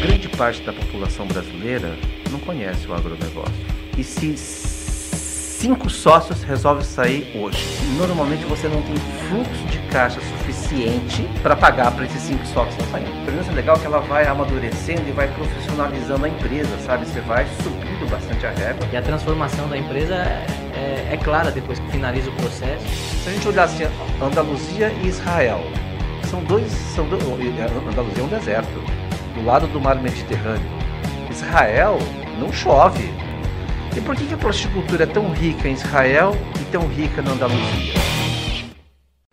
grande parte da população brasileira não conhece o agronegócio. E se cinco sócios resolve sair hoje, normalmente você não tem fluxo de caixa suficiente para pagar para esses cinco sócios que estão saindo. A experiência legal é que ela vai amadurecendo e vai profissionalizando a empresa, sabe? Você vai subindo bastante a régua. E a transformação da empresa é, é, é clara depois que finaliza o processo. Se a gente olhar assim, Andaluzia e Israel, são dois, são dois, Andaluzia é um deserto, do lado do mar Mediterrâneo. Israel não chove. E por que, que a prostitutura é tão rica em Israel e tão rica na Andaluzia?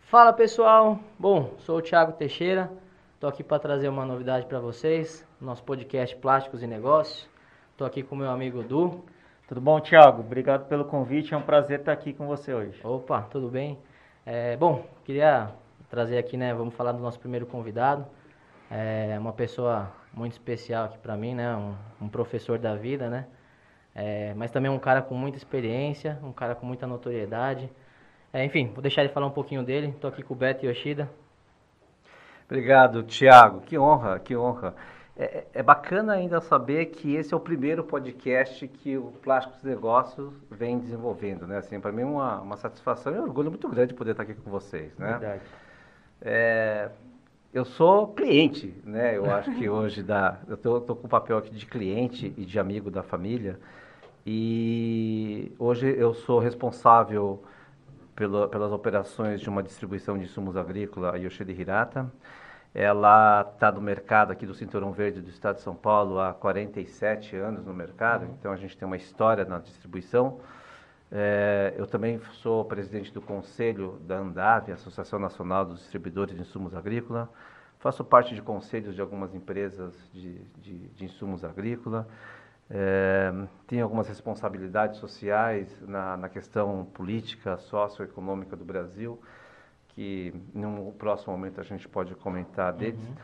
Fala pessoal, bom, sou o Thiago Teixeira, estou aqui para trazer uma novidade para vocês, nosso podcast Plásticos e Negócios. Estou aqui com meu amigo Du. Tudo bom, Thiago? Obrigado pelo convite, é um prazer estar aqui com você hoje. Opa, tudo bem? É, bom, queria trazer aqui, né? Vamos falar do nosso primeiro convidado. É uma pessoa muito especial aqui para mim, né? Um, um, professor da vida, né? É, mas também um cara com muita experiência, um cara com muita notoriedade. É, enfim, vou deixar ele falar um pouquinho dele. Estou aqui com o Beto Yoshida. Obrigado, Thiago. Que honra, que honra. É, é, bacana ainda saber que esse é o primeiro podcast que o Plásticos Negócios vem desenvolvendo, né? Assim, para mim é uma, uma satisfação e um orgulho muito grande poder estar aqui com vocês, né? Verdade. É, eu sou cliente, né? Eu acho que hoje dá. Eu tô, tô, com o papel aqui de cliente e de amigo da família. E hoje eu sou responsável pela, pelas operações de uma distribuição de insumos agrícola, a Yoshida Hirata. Ela está no mercado aqui do Cinturão Verde do Estado de São Paulo há 47 anos no mercado, uhum. então a gente tem uma história na distribuição. É, eu também sou presidente do conselho da ANDAV, Associação Nacional dos Distribuidores de Insumos Agrícola. Faço parte de conselhos de algumas empresas de, de, de insumos agrícola. É, tenho algumas responsabilidades sociais na, na questão política, socioeconômica do Brasil, que no próximo momento a gente pode comentar deles. Uhum.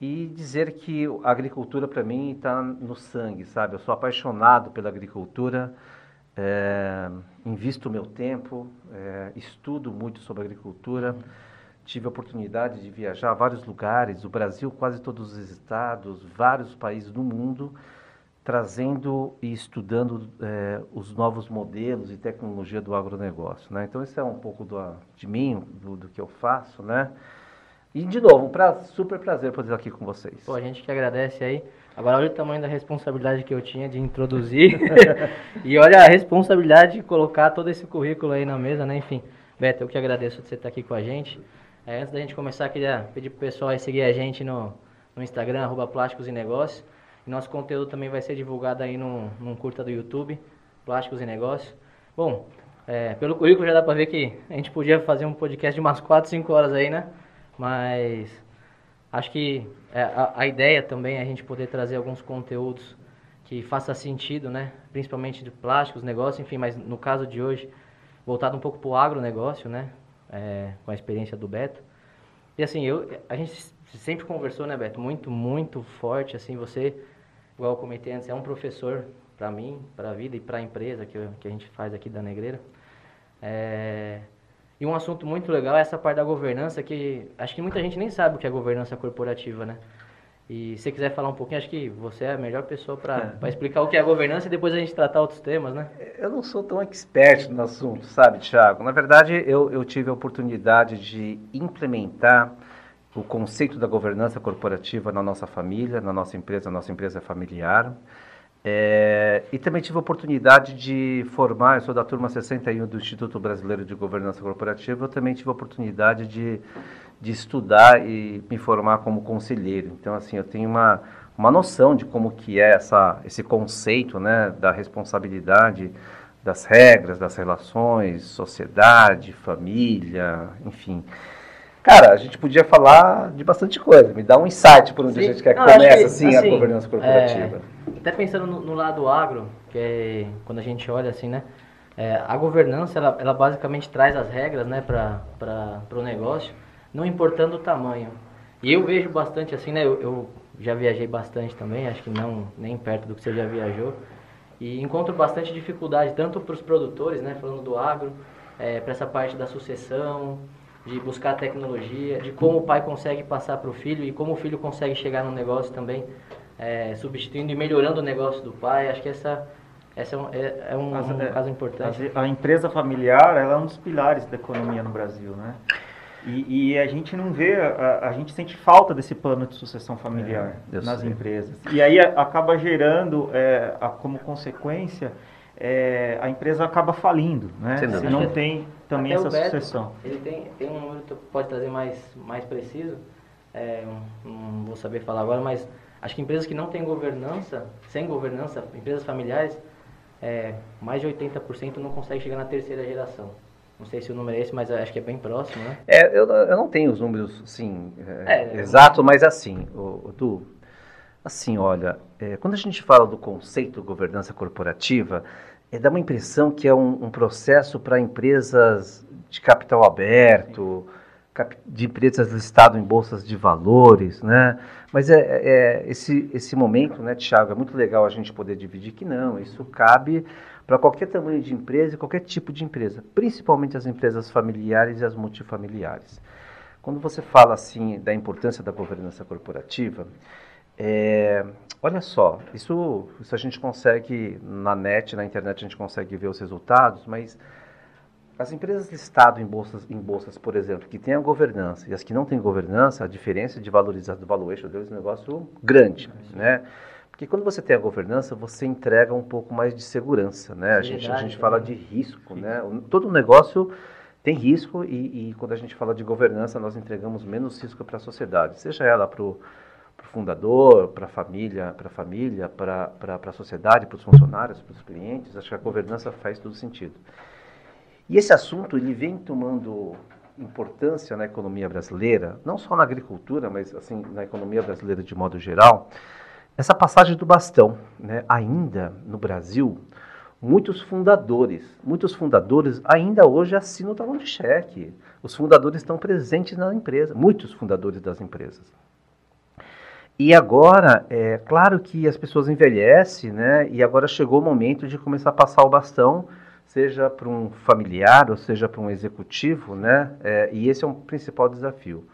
E dizer que a agricultura para mim está no sangue, sabe? Eu sou apaixonado pela agricultura é, invisto meu tempo, é, estudo muito sobre agricultura. Tive a oportunidade de viajar a vários lugares, o Brasil, quase todos os estados, vários países do mundo, trazendo e estudando é, os novos modelos e tecnologia do agronegócio. Né? Então, isso é um pouco do, de mim, do, do que eu faço. Né? E, de novo, um pra, super prazer poder estar aqui com vocês. Pô, a gente que agradece aí. Agora olha o tamanho da responsabilidade que eu tinha de introduzir. e olha a responsabilidade de colocar todo esse currículo aí na mesa, né? Enfim, Beto, eu que agradeço de você estar aqui com a gente. É, antes da gente começar, queria pedir pro pessoal aí seguir a gente no, no Instagram, arroba Plásticos e Negócios. Nosso conteúdo também vai ser divulgado aí num, num curta do YouTube, Plásticos e Negócios. Bom, é, pelo currículo já dá pra ver que a gente podia fazer um podcast de umas 4, 5 horas aí, né? Mas acho que é, a, a, ideia também é a gente poder trazer alguns conteúdos que faça sentido, né? Principalmente de plásticos, negócios, enfim, mas no caso de hoje, voltado um pouco para o agronegócio, né? É, com a experiência do Beto. E assim, eu, a gente sempre conversou, né, Beto? Muito, muito forte, assim, você, igual eu comentei antes, é um professor para mim, para a vida e para a empresa que, eu, que a gente faz aqui da Negreira. É, e um assunto muito legal é essa parte da governança, que acho que muita gente nem sabe o que é governança corporativa, né? E se você quiser falar um pouquinho, acho que você é a melhor pessoa para é. explicar o que é governança e depois a gente tratar outros temas, né? Eu não sou tão expert no assunto, sabe, Thiago? Na verdade, eu, eu tive a oportunidade de implementar o conceito da governança corporativa na nossa família, na nossa empresa, na nossa empresa familiar. É, e também tive a oportunidade de formar, eu sou da turma 61 do Instituto Brasileiro de Governança Corporativa, eu também tive a oportunidade de, de estudar e me formar como conselheiro. Então, assim, eu tenho uma, uma noção de como que é essa, esse conceito né, da responsabilidade, das regras, das relações, sociedade, família, enfim. Cara, a gente podia falar de bastante coisa. Me dá um insight por onde Sim. a gente quer Não, comece que, assim, assim, a governança corporativa. É, até pensando no, no, lado agro, que é quando a gente olha assim, né? É, a governança, ela, ela, basicamente traz as regras, né, para o negócio, não importando o tamanho. E eu vejo bastante assim, né? Eu, eu já viajei bastante também, acho que não nem perto do que você já viajou. E encontro bastante dificuldade, tanto para os produtores, né, falando do agro, é, para essa parte da sucessão, de buscar tecnologia, de como o pai consegue passar para o filho e como o filho consegue chegar no negócio também é, substituindo e melhorando o negócio do pai. Acho que essa, essa é um, é, é um, um é, caso importante. A, a empresa familiar ela é um dos pilares da economia no Brasil, né? E, e, a gente não vê, a, a, gente sente falta desse plano de sucessão familiar é, nas sei. empresas. E aí a, acaba gerando, é, a, como consequência, é, a empresa acaba falindo, né? Se não tem também essa Beto, sucessão. Ele tem, tem um número que pode trazer mais, mais preciso, é, não vou saber falar agora, mas acho que empresas que não têm governança, sem governança, empresas familiares, é, mais de 80% não conseguem chegar na terceira geração. Não sei se o número é esse, mas acho que é bem próximo, né? É, eu, eu não tenho os números, sim, é, é, exato, mas assim, o, o Du, assim, olha, é, quando a gente fala do conceito governança corporativa, dá uma impressão que é um, um processo para empresas de capital aberto, cap, de empresas listadas em bolsas de valores, né? Mas é, é, é esse, esse momento, né, Tiago, é muito legal a gente poder dividir que não, isso cabe para qualquer tamanho de empresa e qualquer tipo de empresa, principalmente as empresas familiares e as multifamiliares. Quando você fala assim da importância da governança corporativa, é, olha só, isso, isso a gente consegue na net, na internet a gente consegue ver os resultados, mas as empresas listadas em bolsas, em bolsas, por exemplo, que têm a governança e as que não têm governança, a diferença de valorização do valuation deles é um negócio grande, né? Porque quando você tem a governança, você entrega um pouco mais de segurança, né? A gente, a gente fala de risco, né? Todo negócio tem risco e, e, quando a gente fala de governança, nós entregamos menos risco para a sociedade, seja ela para o fundador, para a família, para a família, para a sociedade, para os funcionários, para os clientes. Acho que a governança faz todo sentido. E esse assunto ele vem tomando importância na economia brasileira, não só na agricultura, mas assim na economia brasileira de modo geral, essa passagem do bastão, né? ainda no Brasil, muitos fundadores, muitos fundadores ainda hoje assinam o talão de cheque. Os fundadores estão presentes na empresa, muitos fundadores das empresas. E agora, é claro que as pessoas envelhecem, né? E agora chegou o momento de começar a passar o bastão, seja para um familiar ou seja para um executivo, né? É, e esse é um principal desafio.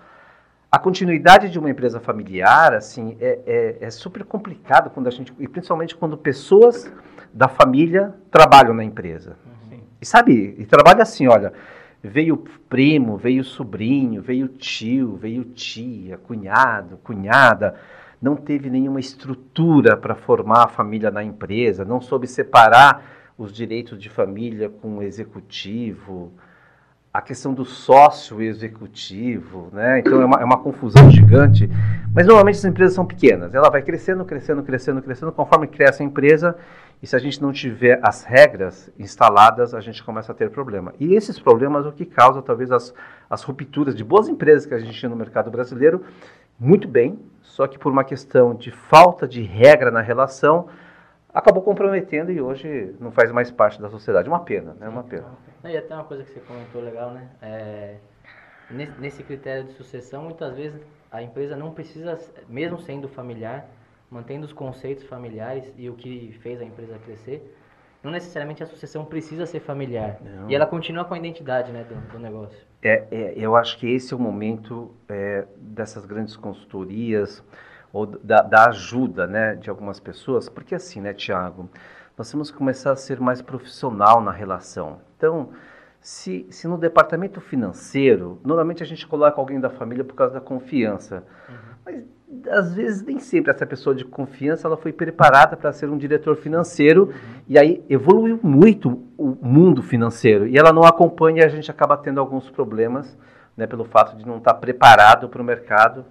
A continuidade de uma empresa familiar, assim, é, é, é, super complicado quando a gente, e principalmente quando pessoas da família trabalham na empresa. Uhum. E sabe, e trabalha assim, olha, veio primo, veio sobrinho, veio tio, veio tia, cunhado, cunhada, não teve nenhuma estrutura para formar a família na empresa, não soube separar os direitos de família com o executivo, a questão do sócio executivo, né? Então é uma, é uma, confusão gigante. Mas normalmente as empresas são pequenas. Ela vai crescendo, crescendo, crescendo, crescendo. Conforme cresce a empresa, e se a gente não tiver as regras instaladas, a gente começa a ter problema. E esses problemas é o que causa talvez as, as rupturas de boas empresas que a gente tinha no mercado brasileiro, muito bem, só que por uma questão de falta de regra na relação, acabou comprometendo e hoje não faz mais parte da sociedade. Uma pena, né? Uma pena. E até uma coisa que você comentou legal, né? É, nesse critério de sucessão, muitas vezes a empresa não precisa, mesmo sendo familiar, mantendo os conceitos familiares e o que fez a empresa crescer, não necessariamente a sucessão precisa ser familiar. Não. E ela continua com a identidade né, do, do negócio. É, é, eu acho que esse é o momento é, dessas grandes consultorias, ou da, da, ajuda né, de algumas pessoas, porque assim, né, Tiago, nós temos que começar a ser mais profissional na relação. Então, se, se no departamento financeiro, normalmente a gente coloca alguém da família por causa da confiança, uhum. mas às vezes nem sempre essa pessoa de confiança ela foi preparada para ser um diretor financeiro uhum. e aí evoluiu muito o mundo financeiro e ela não acompanha e a gente acaba tendo alguns problemas né, pelo fato de não estar preparado para o mercado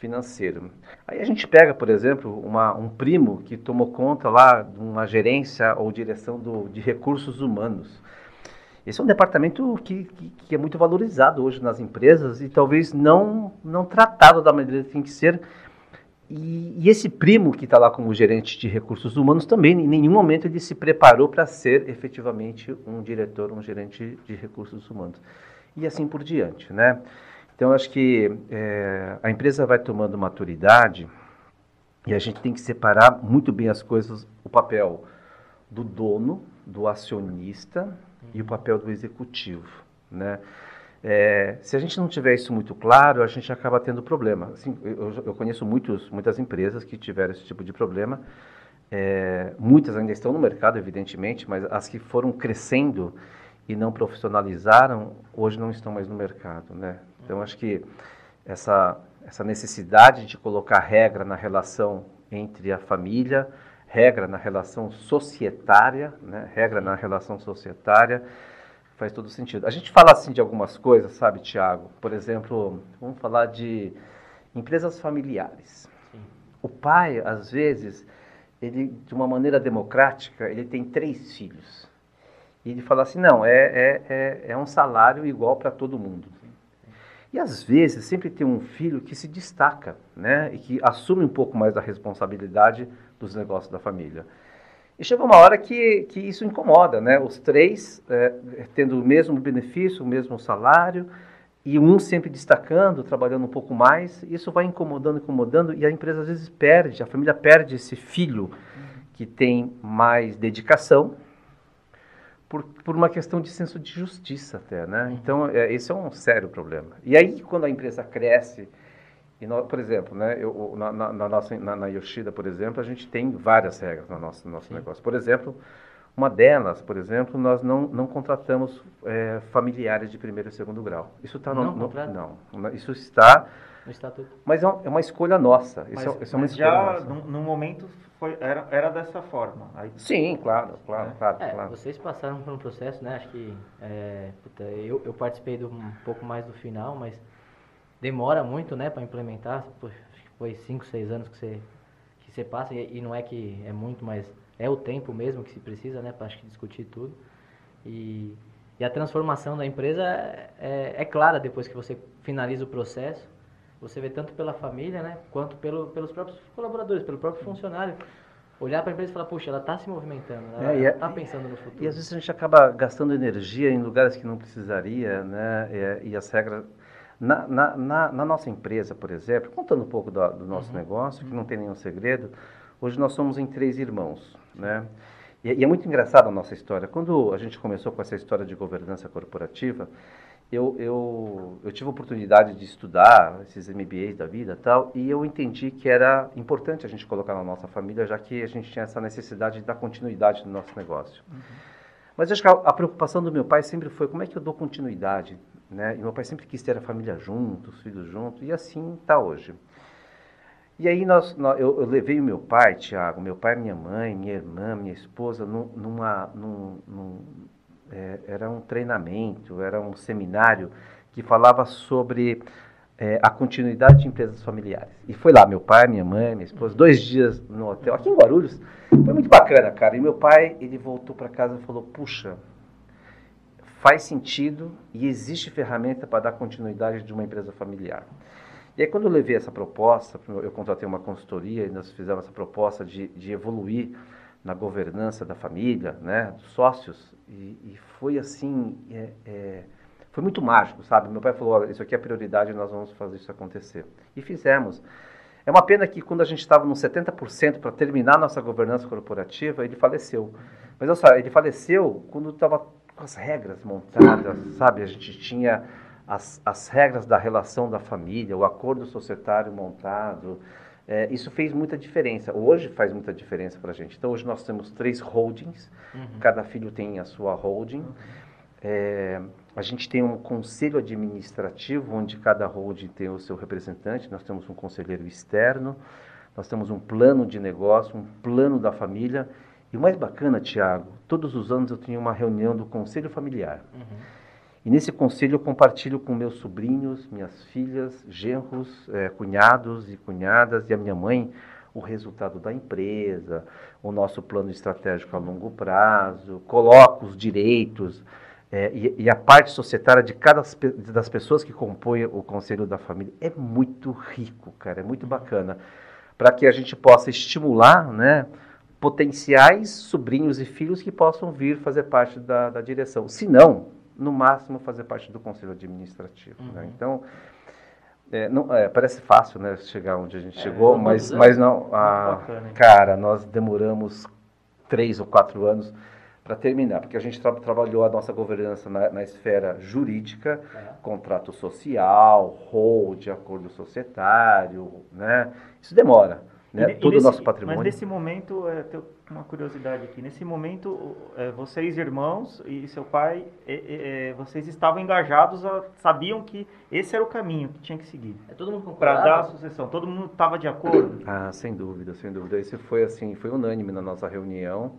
financeiro. Aí a gente pega, por exemplo, uma, um primo que tomou conta lá de uma gerência ou direção do, de recursos humanos. Esse é um departamento que, que, que, é muito valorizado hoje nas empresas e talvez não, não tratado da maneira que tem que ser. E, e esse primo que está lá como gerente de recursos humanos também, em nenhum momento ele se preparou para ser efetivamente um diretor, um gerente de recursos humanos. E assim por diante, né? Então, acho que é, a empresa vai tomando maturidade e a gente tem que separar muito bem as coisas, o papel do dono, do acionista e o papel do executivo, né? É, se a gente não tiver isso muito claro, a gente acaba tendo problema. Assim, eu, eu, conheço muitos, muitas empresas que tiveram esse tipo de problema. É, muitas ainda estão no mercado, evidentemente, mas as que foram crescendo e não profissionalizaram, hoje não estão mais no mercado. Né? Então, acho que essa, essa necessidade de colocar regra na relação entre a família, regra na relação societária, né? regra na relação societária, faz todo sentido. A gente fala assim de algumas coisas, sabe, Tiago? Por exemplo, vamos falar de empresas familiares. Sim. O pai, às vezes, ele, de uma maneira democrática, ele tem três filhos. E ele fala assim, não, é, é, é, é um salário igual para todo mundo. E às vezes sempre tem um filho que se destaca, né? E que assume um pouco mais da responsabilidade dos negócios da família. E chega uma hora que, que isso incomoda, né? Os três é, tendo o mesmo benefício, o mesmo salário, e um sempre destacando, trabalhando um pouco mais, isso vai incomodando, incomodando, e a empresa às vezes perde, a família perde esse filho que tem mais dedicação, por, por uma questão de senso de justiça até, né? Então, é, esse é um sério problema. E aí, quando a empresa cresce, e nós, por exemplo, né, eu, na, na, na, nossa, na, na, Yoshida, por exemplo, a gente tem várias regras no nosso, no nosso negócio. Por exemplo, uma delas, por exemplo, nós não, não contratamos é, familiares de primeiro e segundo grau. Isso está no, no, não, isso está no estatuto. Mas é, é uma escolha nossa. Mas, isso, é, isso é uma escolha já nossa. No, no momento foi, era, era dessa forma. Aí... Sim, claro, claro, é. claro, é, claro. Vocês passaram por um processo, né? Acho que é, puta, eu, eu participei do, um pouco mais do final, mas demora muito, né, para implementar. Foi 5, 6 anos que você, que você passa, e, e, não é que é muito, mas é o tempo mesmo que se precisa, né, para discutir tudo. E, e a transformação da empresa é, é, é, clara depois que você finaliza o processo. Você vê tanto pela família, né, quanto pelo, pelos próprios colaboradores, pelo próprio funcionário olhar para a empresa e falar, puxa, ela está se movimentando, ela está é, pensando no futuro. E às vezes a gente acaba gastando energia em lugares que não precisaria, né? E, e as regras na, na, na, na, nossa empresa, por exemplo, contando um pouco do, do nosso uhum. negócio, que não tem nenhum segredo, hoje nós somos em três irmãos, né? E, e, é muito engraçada a nossa história. Quando a gente começou com essa história de governança corporativa, eu, eu, eu tive a oportunidade de estudar esses MBAs da vida tal, e eu entendi que era importante a gente colocar na nossa família, já que a gente tinha essa necessidade de dar continuidade no nosso negócio. Uhum. Mas acho que a, a, preocupação do meu pai sempre foi como é que eu dou continuidade né? E meu pai sempre quis ter a família junto, os filhos juntos, e assim está hoje. E aí nós, nós eu, eu, levei o meu pai, Tiago, meu pai, minha mãe, minha irmã, minha esposa, num, numa, num, num, é, era um treinamento, era um seminário que falava sobre é, a continuidade de empresas familiares. E foi lá, meu pai, minha mãe, minha esposa, dois dias no hotel, aqui em Guarulhos. Foi muito bacana, cara. E meu pai, ele voltou para casa e falou, puxa, faz sentido e existe ferramenta para dar continuidade de uma empresa familiar. E aí, quando eu levei essa proposta, eu contratei uma consultoria e nós fizemos essa proposta de, de evoluir na governança da família, né, dos sócios, e, e foi assim, é, é, foi muito mágico, sabe? Meu pai falou, isso aqui é prioridade, nós vamos fazer isso acontecer. E fizemos. É uma pena que quando a gente estava nos 70% para terminar nossa governança corporativa, ele faleceu. Mas olha só, ele faleceu quando estava com as regras montadas, sabe? A gente tinha as, as regras da relação da família, o acordo societário montado. É, isso fez muita diferença. Hoje faz muita diferença para a gente. Então, hoje nós temos três holdings, uhum. cada filho tem a sua holding. É, a gente tem um conselho administrativo, onde cada holding tem o seu representante. Nós temos um conselheiro externo, nós temos um plano de negócio, um plano da família e o mais bacana, Tiago, todos os anos eu tinha uma reunião do conselho familiar. Uhum. E nesse conselho eu compartilho com meus sobrinhos, minhas filhas, genros, é, cunhados e cunhadas e a minha mãe o resultado da empresa, o nosso plano estratégico a longo prazo, coloco os direitos é, e, e, a parte societária de cada das pessoas que compõem o conselho da família. É muito rico, cara, é muito bacana. Para que a gente possa estimular, né? potenciais sobrinhos e filhos que possam vir fazer parte da, da direção. Se não, no máximo, fazer parte do conselho administrativo. Né? Uhum. Né? Então, é, não, é, parece fácil né, chegar onde a gente é, chegou, mas, mas não. A, cara, nós demoramos três ou quatro anos para terminar, porque a gente tra trabalhou a nossa governança na, na esfera jurídica, é. contrato social, hold, acordo societário, né? Isso demora, né? E, Todo o nosso patrimônio. Mas nesse momento, é, tenho uma curiosidade aqui, nesse momento, é, vocês irmãos e seu pai, é, é, vocês estavam engajados, a, sabiam que esse era o caminho que tinha que seguir. É todo mundo Para dar a sucessão, todo mundo estava de acordo? Ah, sem dúvida, sem dúvida. Esse foi assim, foi unânime na nossa reunião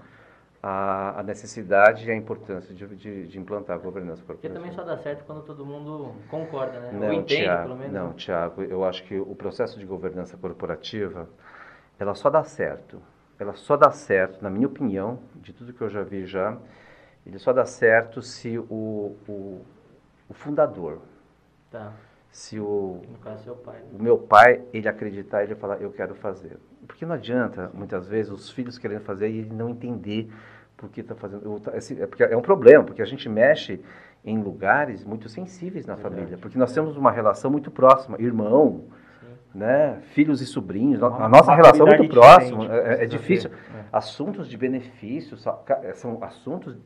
a, a necessidade e a importância de, de, de implantar a governança corporativa. Porque também só dá certo quando todo mundo concorda, né? Não, Ou entende, Thiago, pelo menos. Não, Tiago, eu acho que o processo de governança corporativa, ela só dá certo. Ela só dá certo, na minha opinião, de tudo que eu já vi já, ele só dá certo se o, o, o fundador, tá. se o, no caso, seu pai, né? o meu pai, ele acreditar, ele falar, eu quero fazer. Porque não adianta, muitas vezes, os filhos querendo fazer e ele não entender por que está fazendo. É, porque é um problema, porque a gente mexe em lugares muito sensíveis na Verdade. família. Porque nós temos uma relação muito próxima, irmão, né, filhos e sobrinhos. Uma, a nossa relação é muito próxima, é, é difícil. É. Assuntos de benefícios é, são assuntos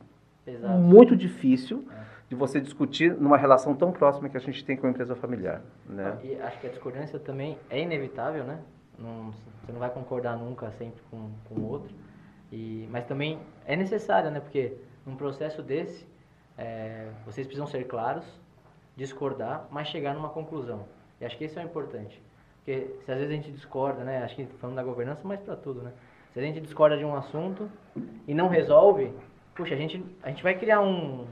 Exato. muito difícil é. de você discutir numa relação tão próxima que a gente tem com a empresa familiar. Né? E acho que a discordância também é inevitável, né? Não, você não vai concordar nunca sempre com, com o outro. E, mas também é necessário, né? Porque num processo desse, é, vocês precisam ser claros, discordar, mas chegar numa conclusão. E acho que isso é importante. Porque se às vezes a gente discorda, né? Acho que falando da governança, mas para tudo, né? Se a gente discorda de um assunto e não resolve, puxa, a gente, a gente vai criar um,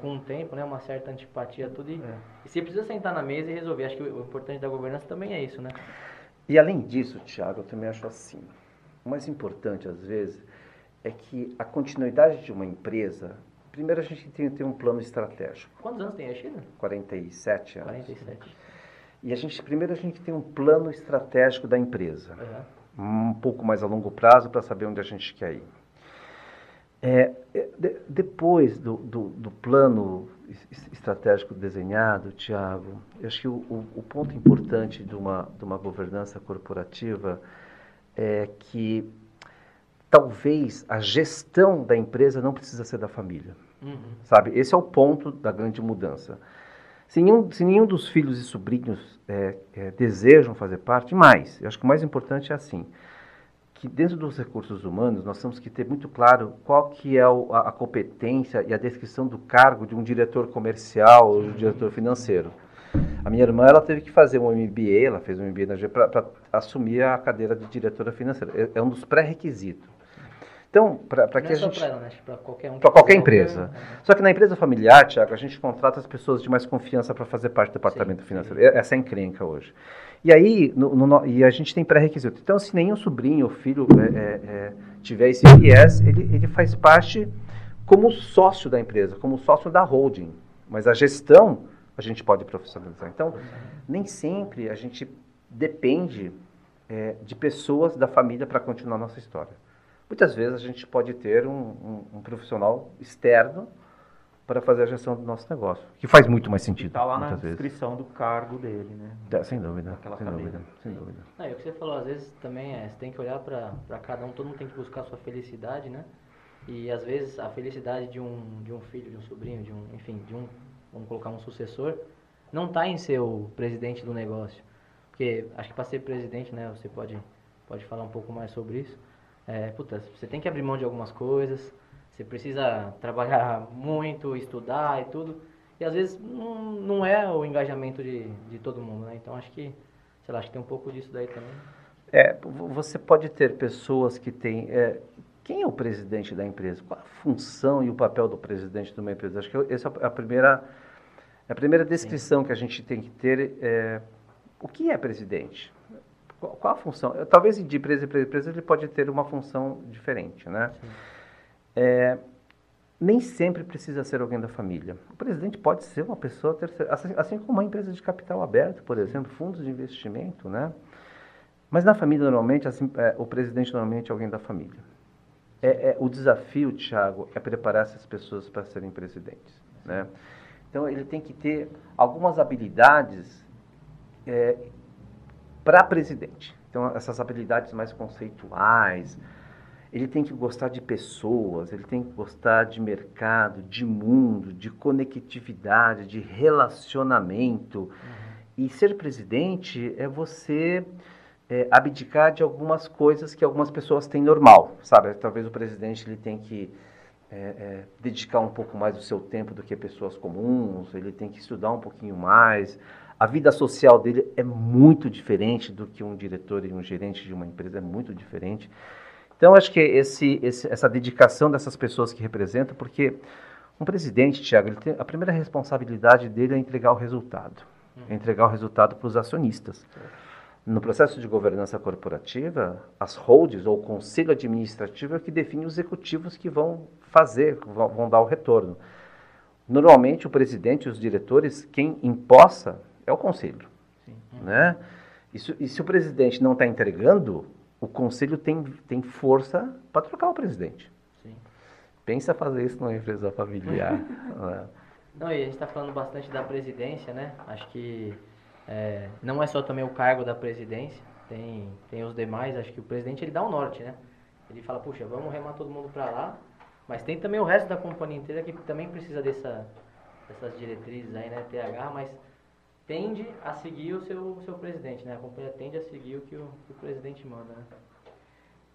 com o tempo, né? Uma certa antipatia, tudo. E, é. e você precisa sentar na mesa e resolver. Acho que o, o importante da governança também é isso, né? E além disso, Tiago, eu também acho assim. O mais importante, às vezes, é que a continuidade de uma empresa, primeiro a gente tem que ter um plano estratégico. Quantos anos tem a China? 47 anos. 47. E a gente, primeiro a gente tem um plano estratégico da empresa. Uhum. Um pouco mais a longo prazo para saber onde a gente quer ir. É, é, de, depois do, do, do, plano estratégico desenhado, Tiago, eu acho que o, o, o, ponto importante de uma, de uma governança corporativa é que talvez a gestão da empresa não precisa ser da família. Uhum. Sabe? Esse é o ponto da grande mudança. Se nenhum, se nenhum dos filhos e sobrinhos é, é, desejam fazer parte, mais, eu acho que o mais importante é assim, que dentro dos recursos humanos nós temos que ter muito claro qual que é o, a, a, competência e a descrição do cargo de um diretor comercial ou de um diretor financeiro. A minha irmã ela teve que fazer um MBA, ela fez um MBA para assumir a cadeira de diretora financeira. É, é um dos pré-requisitos. Então, para que a gente. Para né? qualquer um. Qualquer empresa. Só que na empresa familiar, Tiago, a gente contrata as pessoas de mais confiança para fazer parte do departamento sim, financeiro. Sim. Essa é a encrenca hoje. E aí, no, no, e a gente tem pré-requisito. Então, se nenhum sobrinho ou filho é, é, é, tiver esse viés, ele, ele faz parte como sócio da empresa, como sócio da holding. Mas a gestão a gente pode profissionalizar. Então, nem sempre a gente depende é, de pessoas da família para continuar a nossa história. Muitas vezes a gente pode ter um, um, um profissional externo para fazer a gestão do nosso negócio, que faz muito mais sentido. Está lá na descrição do cargo dele, né? É, sem dúvida, Aquela sem dúvida, sem dúvida. Não, e o que você falou, às vezes também é, você tem que olhar para cada um, todo mundo tem que buscar a sua felicidade, né? E às vezes a felicidade de um, de um filho, de um sobrinho, de um, enfim, de um, vamos colocar um sucessor, não está em ser o presidente do negócio. Porque acho que para ser presidente, né, você pode, pode falar um pouco mais sobre isso é, puta, você tem que abrir mão de algumas coisas, você precisa trabalhar muito, estudar e tudo. E às vezes não, não é o engajamento de, de todo mundo, né? Então acho que, sei lá, acho que tem um pouco disso daí também. É, você pode ter pessoas que têm. É, quem é o presidente da empresa? Qual a função e o papel do presidente de uma empresa? Acho que essa é a primeira, a primeira descrição Sim. que a gente tem que ter. É, o que é presidente? Qual, a função? Talvez de empresa para empresa ele pode ter uma função diferente, né? É, nem sempre precisa ser alguém da família. O presidente pode ser uma pessoa terceira, assim, assim como uma empresa de capital aberto, por exemplo, fundos de investimento, né? Mas na família, normalmente, assim, é, o presidente normalmente é alguém da família. É, é, o desafio, Thiago, é preparar essas pessoas para serem presidentes, né? Então, ele tem que ter algumas habilidades é, para presidente. Então, essas habilidades mais conceituais, ele tem que gostar de pessoas, ele tem que gostar de mercado, de mundo, de conectividade, de relacionamento. Uhum. E ser presidente é você é, abdicar de algumas coisas que algumas pessoas têm normal, sabe? Talvez o presidente ele tem que é, é, dedicar um pouco mais do seu tempo do que pessoas comuns, ele tem que estudar um pouquinho mais. A vida social dele é muito diferente do que um diretor e um gerente de uma empresa, é muito diferente. Então, acho que esse, esse, essa dedicação dessas pessoas que representam, porque um presidente, Tiago, a primeira responsabilidade dele é entregar o resultado, é entregar o resultado para os acionistas. No processo de governança corporativa, as holds ou o conselho administrativo é que define os executivos que vão fazer, vão, vão dar o retorno. Normalmente, o presidente e os diretores, quem imposta é o conselho. Sim. Né? Isso, e se o presidente não está entregando, o conselho tem, tem força para trocar o presidente. Sim. Pensa fazer isso numa empresa familiar. né? Não, e a gente está falando bastante da presidência, né? Acho que é, não é só também o cargo da presidência, tem, tem os demais, acho que o presidente ele dá o um norte, né? Ele fala, puxa, vamos remar todo mundo para lá, mas tem também o resto da companhia inteira que também precisa dessa, dessas diretrizes aí, né? TH, mas tende a seguir o seu, o seu presidente, né? A companhia tende a seguir o que o, que o presidente manda, né?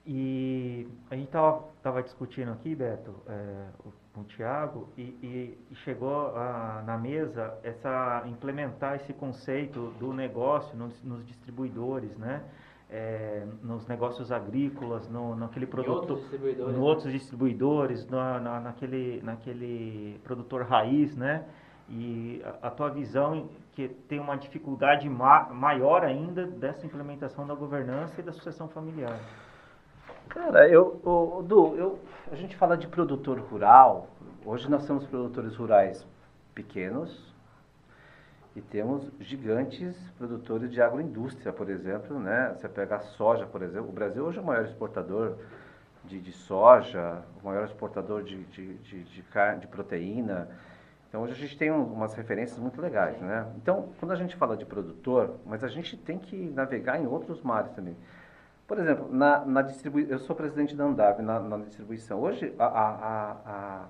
E a gente estava tava discutindo aqui, Beto, é, com o Tiago, e, e, e, chegou a, na mesa essa implementar esse conceito do negócio nos, nos distribuidores, né? É, nos negócios agrícolas, no, naquele produto, outros distribuidores, no né? outros distribuidores, na, na, naquele, naquele produtor raiz, né? E a, a, tua visão que tem uma dificuldade ma maior ainda dessa implementação da governança e da sucessão familiar. Cara, eu, o, Du, eu, a gente fala de produtor rural. Hoje nós temos produtores rurais pequenos e temos gigantes produtores de agroindústria, por exemplo, né? Você pega a soja, por exemplo. O Brasil hoje é o maior exportador de, de soja, o maior exportador de, de, de, de, carne, de proteína. Então hoje a gente tem um, umas referências muito legais, né? Então, quando a gente fala de produtor, mas a gente tem que navegar em outros mares também. Por exemplo, na, na eu sou presidente da Andave na, na distribuição. Hoje, a, a, a,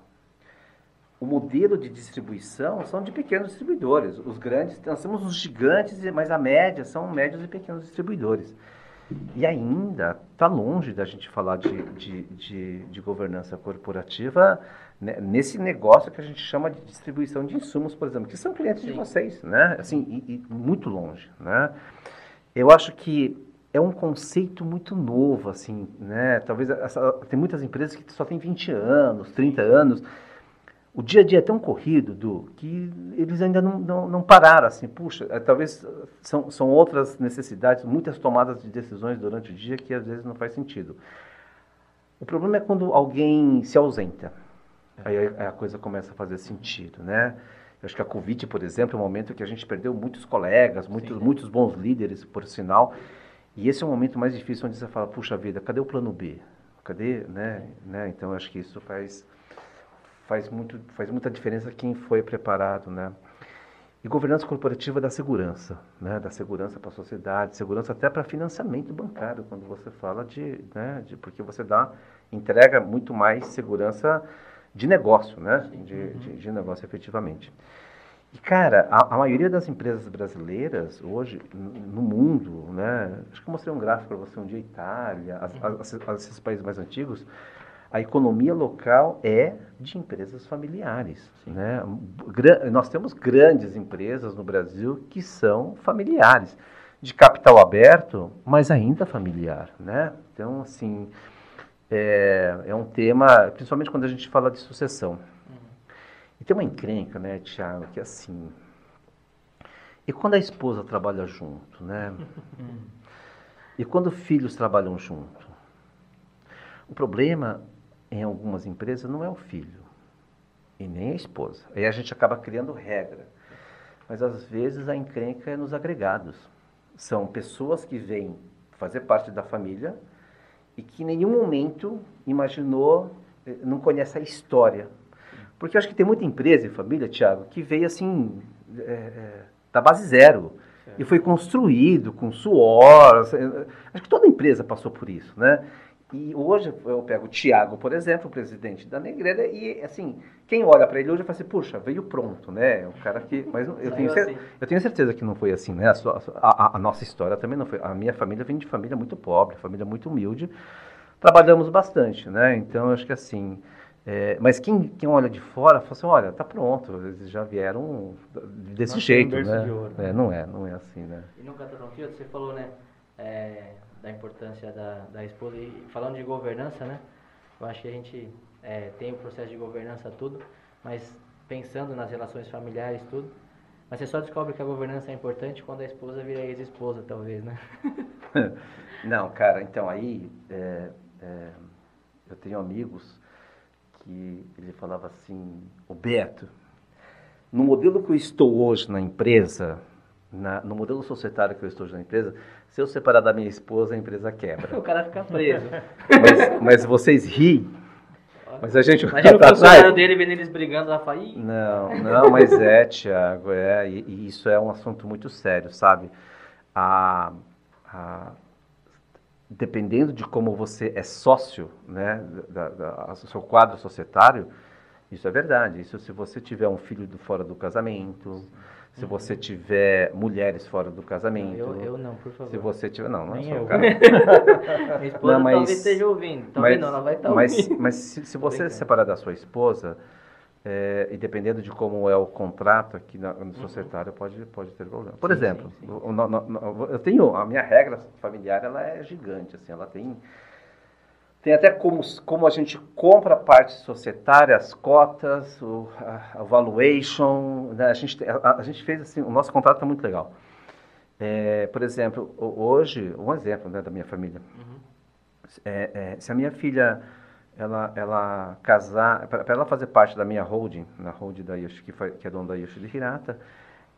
o modelo de distribuição são de pequenos distribuidores. Os grandes, nós temos os gigantes, mas a média são médios e pequenos distribuidores. E ainda está longe da gente falar de, de, de, de governança corporativa né, nesse negócio que a gente chama de distribuição de insumos, por exemplo, que são clientes Sim. de vocês, né? Assim, e, e muito longe, né? Eu acho que é um conceito muito novo, assim, né? Talvez essa, tem muitas empresas que só têm 20 anos, 30 anos. O dia a dia é tão corrido, do que eles ainda não, não, não pararam, assim, puxa, é, talvez são, são outras necessidades, muitas tomadas de decisões durante o dia que às vezes não faz sentido. O problema é quando alguém se ausenta. Aí a coisa começa a fazer sentido, né? Eu acho que a Covid, por exemplo, é um momento que a gente perdeu muitos colegas, muitos, Sim. muitos bons líderes, por sinal. E esse é o momento mais difícil onde você fala, puxa vida, cadê o plano B? Cadê, né? né? Então eu acho que isso faz faz muito faz muita diferença quem foi preparado, né? E governança corporativa da segurança, né? Da segurança para a sociedade, segurança até para financiamento bancário, quando você fala de, né? De, porque você dá entrega muito mais segurança de negócio, né? De, de, de negócio efetivamente. E, cara, a, a, maioria das empresas brasileiras hoje, no mundo, né? Acho que eu mostrei um gráfico para você um dia, Itália, as, as, as, esses países mais antigos, a economia local é de empresas familiares. Né? Nós temos grandes empresas no Brasil que são familiares, de capital aberto, mas ainda familiar. Né? Então, assim, é, é um tema, principalmente quando a gente fala de sucessão. E tem uma encrenca, né, Tiago, que é assim. E quando a esposa trabalha junto, né? e quando filhos trabalham junto? O problema em algumas empresas não é o filho e nem a esposa. Aí a gente acaba criando regra. Mas às vezes a encrenca é nos agregados. São pessoas que vêm fazer parte da família e que em nenhum momento imaginou, eh, não conhece a história porque eu acho que tem muita empresa e família, Tiago, que veio assim, é, é, da base zero. E foi construído com suor. Acho que toda empresa passou por isso, né? E hoje eu pego o Tiago, por exemplo, o presidente da Negreira, e assim, quem olha para ele hoje fala assim, puxa, veio pronto, né? O cara que. Mas eu tenho, assim. eu tenho certeza que não foi assim, né? A, sua, a, a, nossa história também não foi. A minha família vem de família muito pobre, família muito humilde. Trabalhamos bastante, né? Então eu acho que assim. É, mas quem, quem olha de fora fala assim, olha, tá pronto, eles já vieram desse jeito, né? De ouro, né? É, não é, não é assim, né? E nunca tá pronto, você falou, né? É, da importância da, da esposa. E falando de governança, né? Eu acho que a gente é, tem o processo de governança tudo, mas pensando nas relações familiares tudo. Mas você só descobre que a governança é importante quando a esposa vira ex-esposa, talvez, né? Não, cara, então aí é, é, eu tenho amigos que ele falava assim, o Beto, no modelo que eu estou hoje na empresa, na, no modelo societário que eu estou na empresa, se eu separar da minha esposa, a empresa quebra. o cara fica preso. Mas, mas vocês riem. Mas a gente Imagina o funcionário dele vendo eles brigando lá fala, Não, não, mas é, Tiago, é, e, e, isso é um assunto muito sério, sabe? A, a, dependendo de como você é sócio, né, da, da, do seu quadro societário, isso é verdade. Isso se você tiver um filho do, fora do casamento, se você tiver mulheres fora do casamento. Eu, eu não, por favor. Se você tiver. Não, não Nem é eu. cara. Minha esposa não, mas, talvez esteja ouvindo. Tá mas, ouvindo? Ela vai estar tá mas, ouvindo. Mas se, se você se separar da sua esposa, é, e dependendo de como é o contrato aqui na, no uhum. societário, pode, pode ter problema. Por sim, exemplo, sim, sim. O, no, no, eu tenho. A minha regra familiar ela é gigante, assim, ela tem tem até como, como a gente compra a parte societária, as cotas, o a, a valuation. Né? A, gente, a, a, gente fez assim, o nosso contrato é muito legal. É, por exemplo, hoje, um exemplo né, da minha família. Uhum. É, é, se a minha filha ela, ela casar, para ela fazer parte da minha holding, na holding da Yoshi, que, foi, que é dona da Yoshi de Hirata,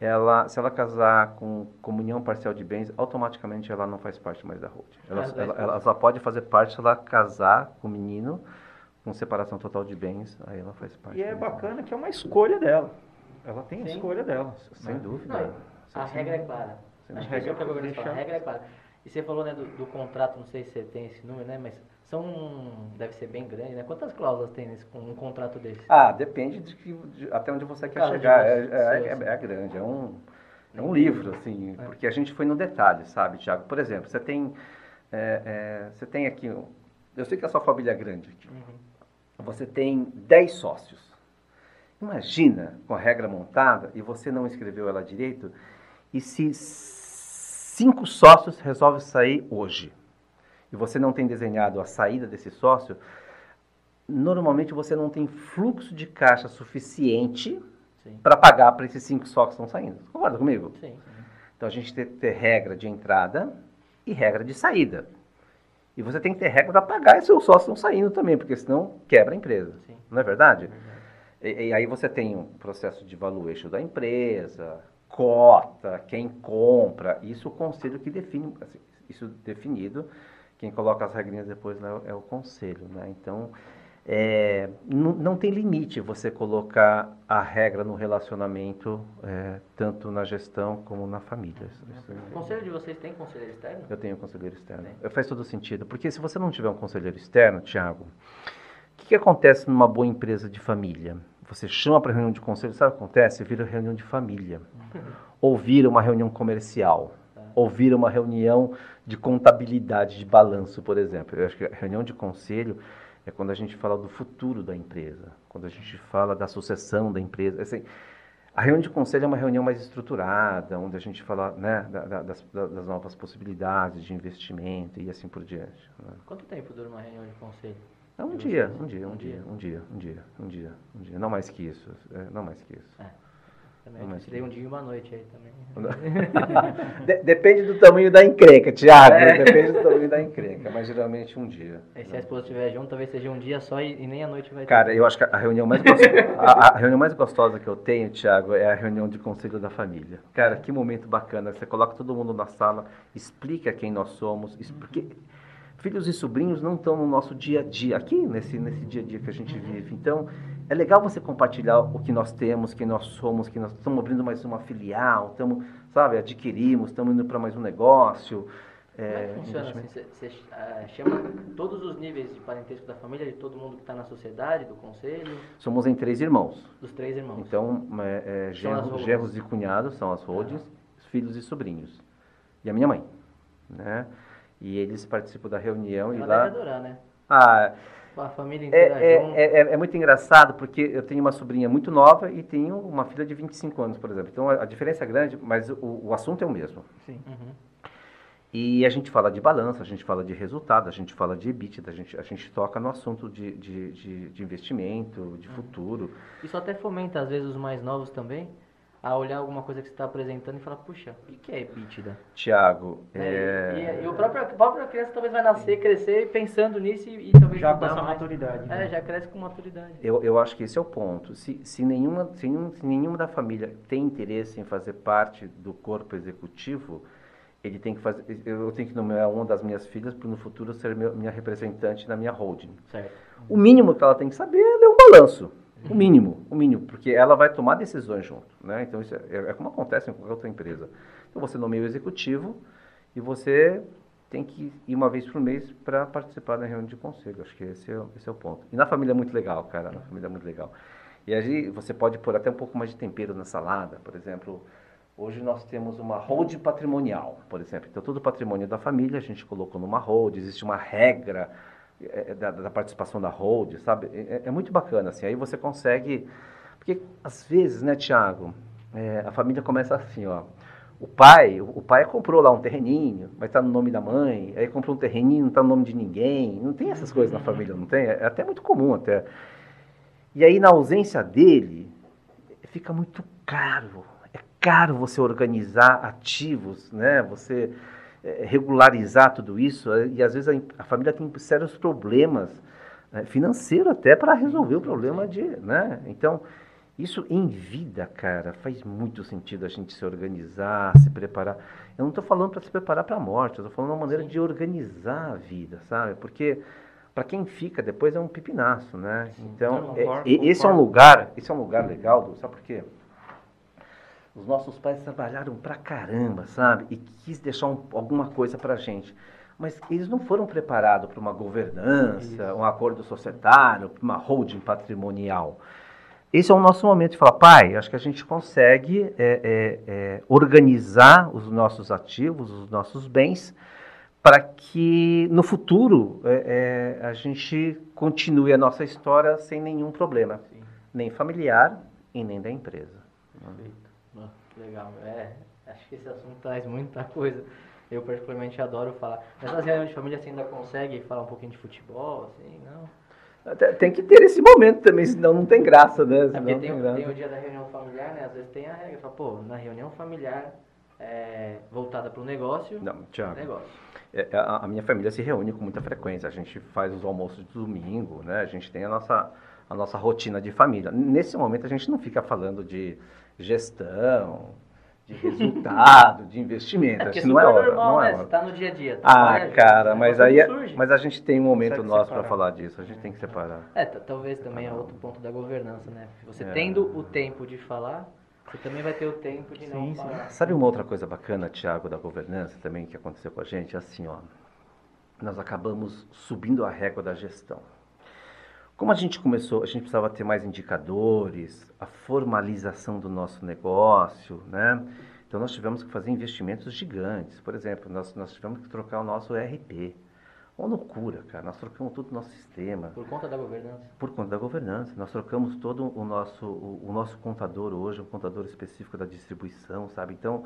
ela, se ela casar com comunhão parcial de bens, automaticamente ela não faz parte mais da hold. Ela, ah, ela, ela, só pode fazer parte se ela casar com o menino com separação total de bens, aí ela faz parte. E é bacana que é uma escolha dela. Ela tem a escolha dela. Sem né? dúvida. Não, a regra é clara. A regra, é a regra é clara. E você falou né, do, do, contrato, não sei se você tem esse número, né? Mas são. Deve ser bem grande, né? Quantas cláusulas tem nesse, um contrato desse? Ah, depende de, que, de até onde você quer chegar. É, é, é, é, grande, é um, é um livro, assim, é. porque a gente foi no detalhe, sabe, Tiago? Por exemplo, você tem. É, é, você tem aqui. Eu sei que a sua família é grande aqui. Uhum. Você tem 10 sócios. Imagina com a regra montada e você não escreveu ela direito, e se cinco sócios resolvem sair hoje, e você não tem desenhado a saída desse sócio, normalmente você não tem fluxo de caixa suficiente para pagar para esses cinco sócios que estão saindo. Concorda comigo? Sim. Então a gente tem que ter regra de entrada e regra de saída. E você tem que ter regra para pagar e seus sócios estão saindo também, porque senão quebra a empresa. Sim. Não é verdade? É verdade. E, e, aí você tem um processo de valuation da empresa, cota, quem compra, isso o conselho que define, assim, isso definido, quem coloca as regrinhas depois né, é o conselho, né? Então, é, não, não, tem limite você colocar a regra no relacionamento, é, tanto na gestão como na família. O conselho de vocês tem conselheiro externo? Eu tenho conselheiro externo. Faz todo sentido, porque se você não tiver um conselheiro externo, Tiago, o que, que acontece numa boa empresa de família? Você chama para reunião de conselho, sabe o que acontece? Vira reunião de família. Ou vira uma reunião comercial. Ou vira uma reunião de contabilidade, de balanço, por exemplo. Eu acho que a reunião de conselho é quando a gente fala do futuro da empresa, quando a gente fala da sucessão da empresa. Assim, a reunião de conselho é uma reunião mais estruturada, onde a gente fala né, da, da, das, das, novas possibilidades de investimento e assim por diante. Né? Quanto tempo dura uma reunião de conselho? É um dia, um dia, um dia, um dia, um dia, um dia, um dia, não mais que isso, é, não mais que isso. É. Também não tirei um dia e uma noite aí também. depende do tamanho da encrenca, Thiago. É. Depende do tamanho da encrenca, mas geralmente um dia. E se a esposa estiver junto, talvez seja um dia só e, e nem a noite vai Cara, ter. eu acho que a reunião mais gostosa, a, a, reunião mais gostosa que eu tenho, Thiago, é a reunião de conselho da família. Cara, que momento bacana. Você coloca todo mundo na sala, explica quem nós somos, porque filhos e sobrinhos não estão no nosso dia a dia, aqui nesse, nesse dia a dia que a gente vive. Então, é legal você compartilhar o que nós temos, quem nós somos, que nós estamos abrindo mais uma filial, estamos, sabe, adquirimos, estamos indo para mais um negócio. Como é que funciona assim? Você, você uh, chama todos os níveis de parentesco da família, de todo mundo que está na sociedade, do conselho? Somos em três irmãos. Dos três irmãos. Então, é, é, genros, genros e cunhados são as rodes, filhos e sobrinhos. E a minha mãe, né? E eles participam da reunião Ela e lá... adorar, né? Ah, a família é, inteira é, junto. é, é, é muito engraçado porque eu tenho uma sobrinha muito nova e tenho uma filha de 25 anos, por exemplo. Então a, a diferença é grande, mas o, o assunto é o mesmo. Sim. Uhum. E a gente fala de balanço, a gente fala de resultado, a gente fala de EBITDA, a gente, a gente toca no assunto de, de, de, de investimento, de futuro. Isso até fomenta, às vezes, os mais novos também, a olhar alguma coisa que você está apresentando e falar, puxa, o que é EBITDA? Tiago, Né? é... E, e o próprio, a própria criança talvez vai nascer, crescer pensando nisso e, e talvez Já com essa maturidade. É, né? já cresce com maturidade. Eu, eu acho que esse é o ponto. Se, se, nenhuma, se, nenhum, se nenhuma da família tem interesse em fazer parte do corpo executivo, ele tem que fazer. Eu tenho que nomear uma das minhas filhas para no futuro ser meu, minha representante na minha holding. Certo. O mínimo que ela tem que saber é ler um balanço. O mínimo, o mínimo, porque ela vai tomar decisões junto, né? Então isso é, é como acontece em qualquer outra empresa. Então você nomeia o executivo e você tem que ir uma vez por mês para participar da reunião de conselho. Acho que esse é, esse é o ponto. E na família é muito legal, cara. Na família é muito legal. E aí você pode pôr até um pouco mais de tempero na salada, por exemplo. Hoje nós temos uma hold patrimonial, por exemplo. Então todo o patrimônio da família a gente colocou numa hold. Existe uma regra é, da, da participação da hold, sabe? É, é muito bacana assim. Aí você consegue, porque às vezes, né, Tiago, a família começa assim, ó. O pai, o pai comprou lá um terreninho, vai estar no nome da mãe, aí comprou um terreninho, não está no nome de ninguém. Não tem essas coisas na família, não tem? É até muito comum até. E aí na ausência dele, fica muito caro. É caro você organizar ativos, né? Você regularizar tudo isso. eh, E às vezes a, a família tem sérios problemas financeiros até para resolver o problema de, né? Então isso em vida, cara, faz muito sentido a gente se organizar, se preparar. Eu não estou falando para se preparar para a morte, eu estou falando uma maneira Sim. de organizar a vida, sabe? Porque para quem fica depois é um pipinaço, né? Então, Não, é- concordo, esse é um lugar, esse é um lugar legal, sabe por quê? Os nossos pais trabalharam pra caramba, sabe? E quis deixar um- alguma coisa pra gente. Mas eles não foram preparados para uma governança, um acordo societário, uma holding patrimonial. Esse é o nosso momento de falar, pai, acho que a gente consegue é, é, é, organizar os nossos ativos, os nossos bens, para que no futuro é, é, a gente continue a nossa história sem nenhum problema, Sim. nem familiar e nem da empresa. Perfeito. Legal. É, acho que esse assunto traz muita coisa. Eu particularmente adoro falar. Nessas reuniões de família você ainda consegue falar um pouquinho de futebol, assim, não? Tem que ter esse momento também, senão não tem graça, né? É Senão tem, tem o- graça. tem o dia da reunião familiar, né? Às vezes tem a regra, fala, pô, na reunião familiar é, voltada para o negócio, Não, Thiago, negócio. é, a, a minha família se reúne com muita frequência. A gente faz os almoços de domingo, né? A gente tem a nossa, a nossa rotina de família. Nesse momento a gente não fica falando de gestão, de resultado, de investimento. É é Isso não é super hora, normal, não né? é Você hora. tá no dia a dia. Ah, trabalha junto, cara, né? mas aí, é- mas a gente tem um momento nosso para falar disso. A gente tem que separar. É, talvez também é outro ponto da governança, né? Você É. tendo o tempo de falar, você também vai ter o tempo de não falar. Sabe uma outra coisa bacana, Tiago, da governança também que aconteceu com a gente? Assim, ó, nós acabamos subindo a régua da gestão. Como a gente começou, a gente precisava ter mais indicadores, a formalização do nosso negócio, né? Então nós tivemos que fazer investimentos gigantes. Por exemplo, nós, nós tivemos que trocar o nosso ERP. Uma loucura, cara. Nós trocamos todo o nosso sistema Por conta da governança. por conta da governança. Nós trocamos todo o nosso, o, o nosso contador hoje, um contador específico da distribuição, sabe? Então,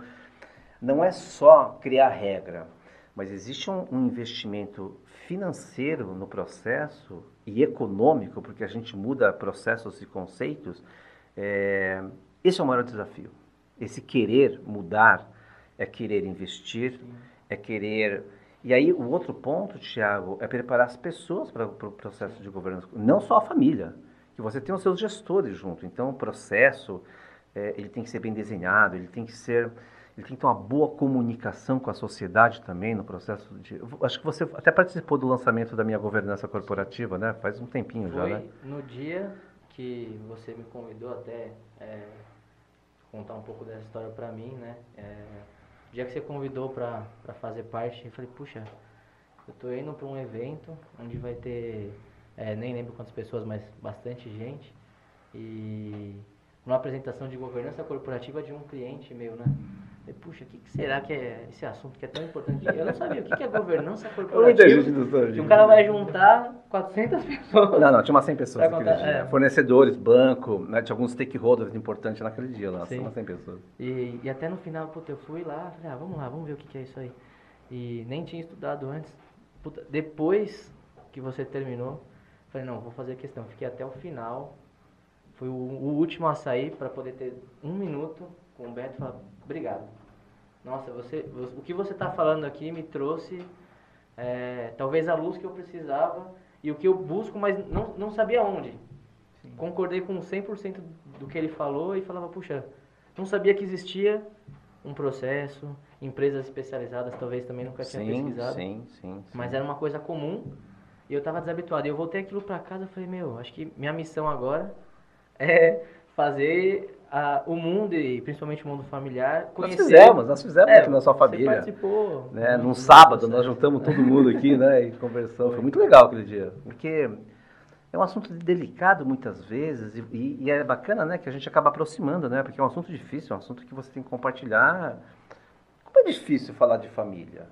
não é só criar regra, mas existe um, um investimento financeiro no processo e econômico, porque a gente muda processos e conceitos. É, esse é o maior desafio. Esse querer mudar é querer investir, é querer. E aí, o outro ponto, Tiago, é preparar as pessoas para o pro processo de governança, não só a família, que você tem os seus gestores junto. Então, o processo, é, ele tem que ser bem desenhado, ele tem que ser. Ele tem que ter uma boa comunicação com a sociedade também no processo de. Acho que você até participou do lançamento da minha governança corporativa, né? Faz um tempinho já, Foi né? no dia que você me convidou até é, contar um pouco dessa história pra mim, né? É, o dia que você convidou para fazer parte, eu falei, puxa, eu tô indo para um evento onde vai ter, é, nem lembro quantas pessoas, mas bastante gente. E uma apresentação de governança corporativa de um cliente meu, né? Falei, puxa, o que, que, será que é esse assunto que é tão importante? Eu não sabia o que, que é governança corporativa. sabe. Que um cara vai juntar 400 pessoas. Não, não, tinha umas 100 pessoas naquele dia. É. Fornecedores, banco, né, tinha alguns stakeholders importantes naquele dia lá, Sim. umas 100 pessoas. E, e até no final, puta, eu fui lá, falei, ah, vamos lá, vamos ver o que, que é isso aí. E nem tinha estudado antes. Puta, depois que você terminou, falei, não, vou fazer a questão. Fiquei até o final. Fui o, o último a sair para poder ter um minuto com o Beto e falar, obrigado. Nossa, você, o que você está falando aqui me trouxe é, talvez a luz que eu precisava e o que eu busco, mas não, não sabia onde. Sim. Concordei com 100% do que ele falou e falava, puxa, não sabia que existia um processo, empresas especializadas talvez também nunca tinha sim, pesquisado. Sim, sim, sim. Mas era uma coisa comum e eu estava desabituado. E eu voltei aquilo para casa e falei, meu, acho que minha missão agora é fazer a, o mundo e principalmente o mundo familiar conhecer. Nós fizemos, nós fizemos é, aqui na sua família. participou. Né? Num sábado nós juntamos todo mundo aqui, né, e conversamos. Foi muito legal aquele dia, porque é um assunto delicado muitas vezes e, e, e, é bacana, né, que a gente acaba aproximando, né, porque é um assunto difícil, é um assunto que você tem que compartilhar. Como é difícil falar de família?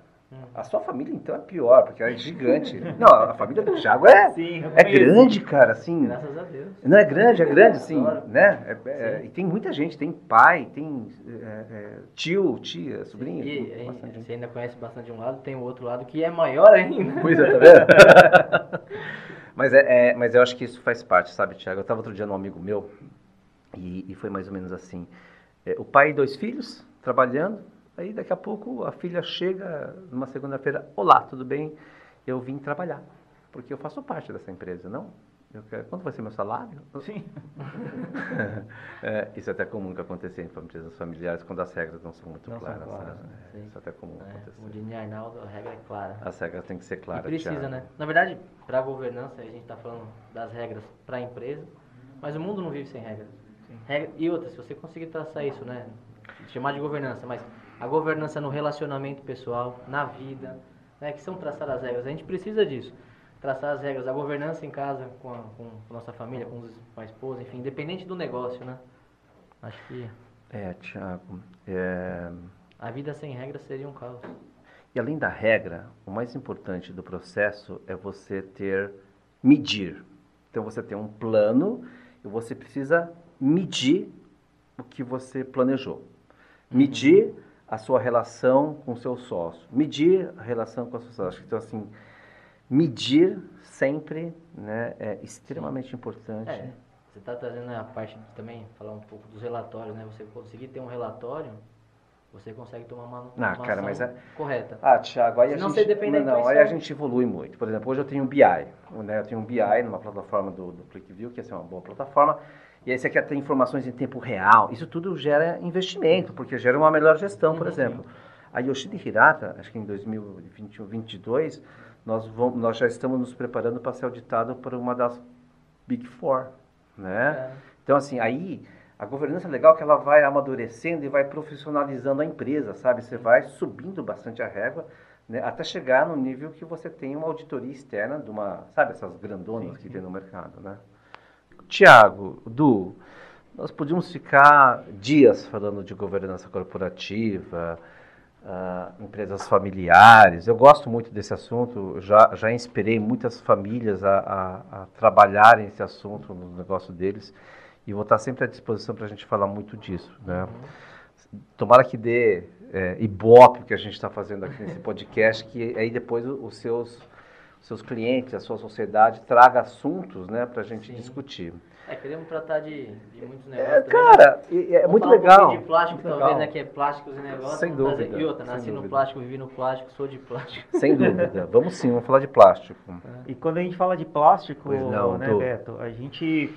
A sua família, então, é pior, porque é gigante. Não, a família do Thiago é, Sim, é grande, cara, assim. Graças a Deus. Não, é grande, é grande, assim, né? É, é, e tem muita gente, tem pai, tem é, é tio, tia, sobrinho. E, e você ainda conhece bastante de um lado, tem o outro lado que é maior ainda. Pois é, tá vendo? mas, é, mas eu acho que isso faz parte, sabe, Thiago? Eu estava outro dia num amigo meu e, e foi mais ou menos assim. o pai e dois filhos trabalhando, Aí daqui a pouco a filha chega numa segunda-feira, olá, tudo bem? Eu vim trabalhar, porque eu faço parte dessa empresa, não? Eu quero, quanto vai ser meu salário? Sim. é, isso é até comum que aconteça em empresas familiares quando as regras não são muito não claras. São claras né? é, isso é até comum é, acontecer. Como diz Arnaldo, a regra é clara. As regras têm que ser claras. E precisa, né? Na verdade, para a governança, a gente está falando das regras para a empresa, mas o mundo não vive sem regras. Regra, e outra, se você conseguir traçar isso, né? Chamar de governança, mas a governança no relacionamento pessoal, na vida, né, que são traçar as regras. A gente precisa disso, traçar as regras. A governança em casa, com a, com a nossa família, com, os, com a esposa, enfim, independente do negócio, né? Acho que... É, Tiago, é... A vida sem regras seria um caos. E além da regra, o mais importante do processo é você ter, medir. Então você tem um plano e você precisa medir o que você planejou. Medir uhum a sua relação com o seu sócio, medir a relação com a sócio. Então, assim, medir sempre né, é extremamente importante. É, você está trazendo a parte de também, falar um pouco dos relatórios, né? Você conseguir ter um relatório, você consegue tomar uma, uma ah, cara, mas é... correta. Ah, Thiago, aí a gente... Não, não aí a gente evolui muito. Por exemplo, hoje eu tenho um BI, né? Eu tenho um BI numa plataforma do, do ClickView, que é uma boa plataforma, e aí você quer ter informações em tempo real. Isso tudo gera investimento, porque gera uma melhor gestão, por uhum. exemplo. A Yoshida Hirata, acho que em 2021, 2022, nós, vamos, nós já estamos nos preparando para ser auditado por uma das Big Four, né? É. Então, assim, aí a governança é legal que ela vai amadurecendo e vai profissionalizando a empresa, sabe? Você vai subindo bastante a régua, né? até chegar no nível que você tem uma auditoria externa de uma, sabe, essas grandonas sim, sim. que tem no mercado, né? Tiago, Du, nós podíamos ficar dias falando de governança corporativa, uh, empresas familiares. Eu gosto muito desse assunto, já, já inspirei muitas famílias a, a, a trabalharem esse assunto no negócio deles e vou estar sempre à disposição para a gente falar muito disso. Né? Tomara que dê é, ibope que a gente está fazendo aqui nesse podcast, que aí depois os seus seus clientes, a sua sociedade, traga assuntos né, para a gente Sim. discutir. É, queremos tratar de, de muitos é, negócios. É, cara, também, é, é muito legal. Um de plástico, talvez, legal. né? Que é plásticos e negócios. Sem dúvida. E outra, nasci no plástico, vivi no plástico, sou de plástico. Sem dúvida. Vamos sim, vamos falar de plástico. É. E quando a gente fala de plástico, não, né, tô... Beto, a gente